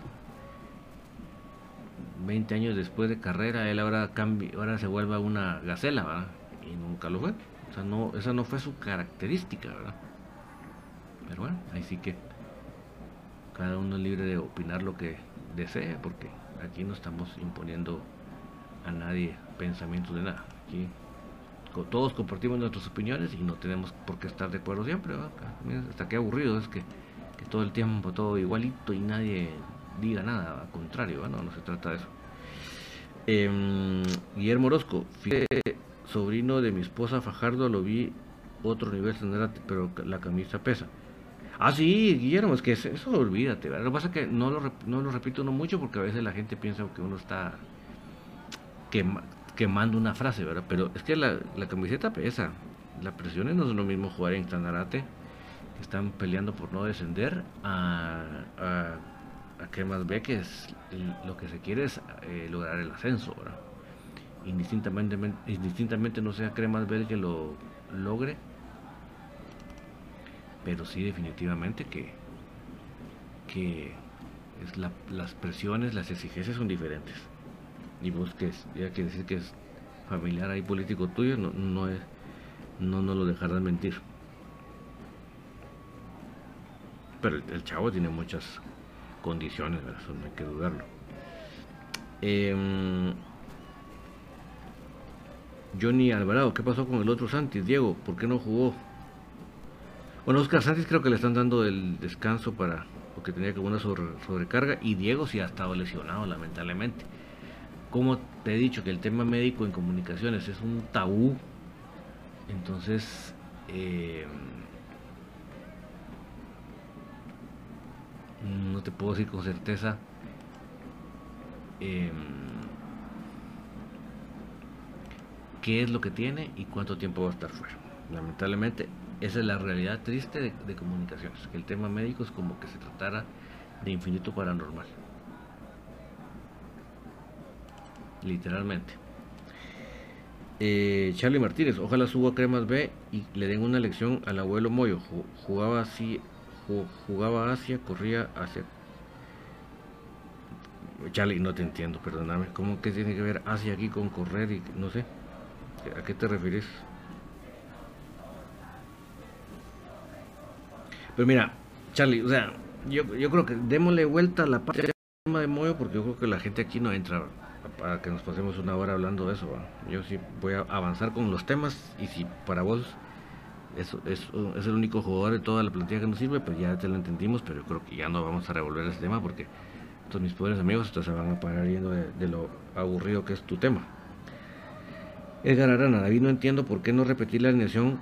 20 años después de carrera, él ahora cambie, ahora se vuelva una gacela, ¿verdad? Y nunca lo fue. O sea, no, esa no fue su característica, ¿verdad? Pero bueno, ahí sí que cada uno es libre de opinar lo que desee, porque aquí no estamos imponiendo a nadie pensamientos de nada. Todos compartimos nuestras opiniones y no tenemos por qué estar de acuerdo siempre. Hasta qué aburrido es que, todo el tiempo todo igualito y nadie diga nada, al contrario, no, se trata de eso. Em, Guillermo Orozco, sobrino de mi esposa Fajardo, lo vi otro nivel, pero la camisa pesa. Ah, sí, Guillermo, es que eso, olvídate, ¿verdad? Lo que pasa es que no lo, no lo repito no mucho porque a veces la gente piensa que uno está quemando una frase, ¿verdad? Pero es que la, camiseta pesa. La presión no es lo mismo jugar en Tanarate, que están peleando por no descender, a, a, que más ve que lo que se quiere es eh, lograr el ascenso, ¿verdad? Indistintamente, indistintamente no sea Cremas B que lo logre, pero sí definitivamente que, que las presiones, las exigencias son diferentes. Y vos que ya que decir que es familiar ahí político tuyo, no, no, es, no nos lo dejarás mentir. Pero el, chavo tiene muchas condiciones, eso no hay que dudarlo. Em, Johnny Alvarado, ¿qué pasó con el otro Santis? Diego, ¿por qué no jugó? Bueno, Oscar Santis creo que le están dando el descanso para porque tenía que una sobrecarga y Diego sí ha estado lesionado lamentablemente. Como te he dicho que el tema médico en comunicaciones es un tabú, entonces eh, no te puedo decir con certeza eh, qué es lo que tiene y cuánto tiempo va a estar fuera. Lamentablemente esa es la realidad triste de, comunicaciones, que el tema médico es como que se tratara de infinito paranormal. Literalmente. Eh, Charlie Martínez, ojalá suba Cremas B y le den una lección al abuelo Moyo. Jugaba así, jugaba hacia, corría hacia. Charlie, no te entiendo, perdóname. ¿Cómo que tiene que ver hacia aquí con correr y no sé? ¿A qué te refieres? Pero mira, Charlie, o sea, yo, yo creo que démosle vuelta a la parte de Moyo porque yo creo que la gente aquí no entra para que nos pasemos una hora hablando de eso. Yo sí voy a avanzar con los temas y si para vos es, es, el único jugador de toda la plantilla que nos sirve, pues ya te lo entendimos, pero yo creo que ya no vamos a revolver ese tema porque todos mis pobres amigos se van a parar yendo de, lo aburrido que es tu tema. Edgar Arana, David, no entiendo por qué no repetir la alineación con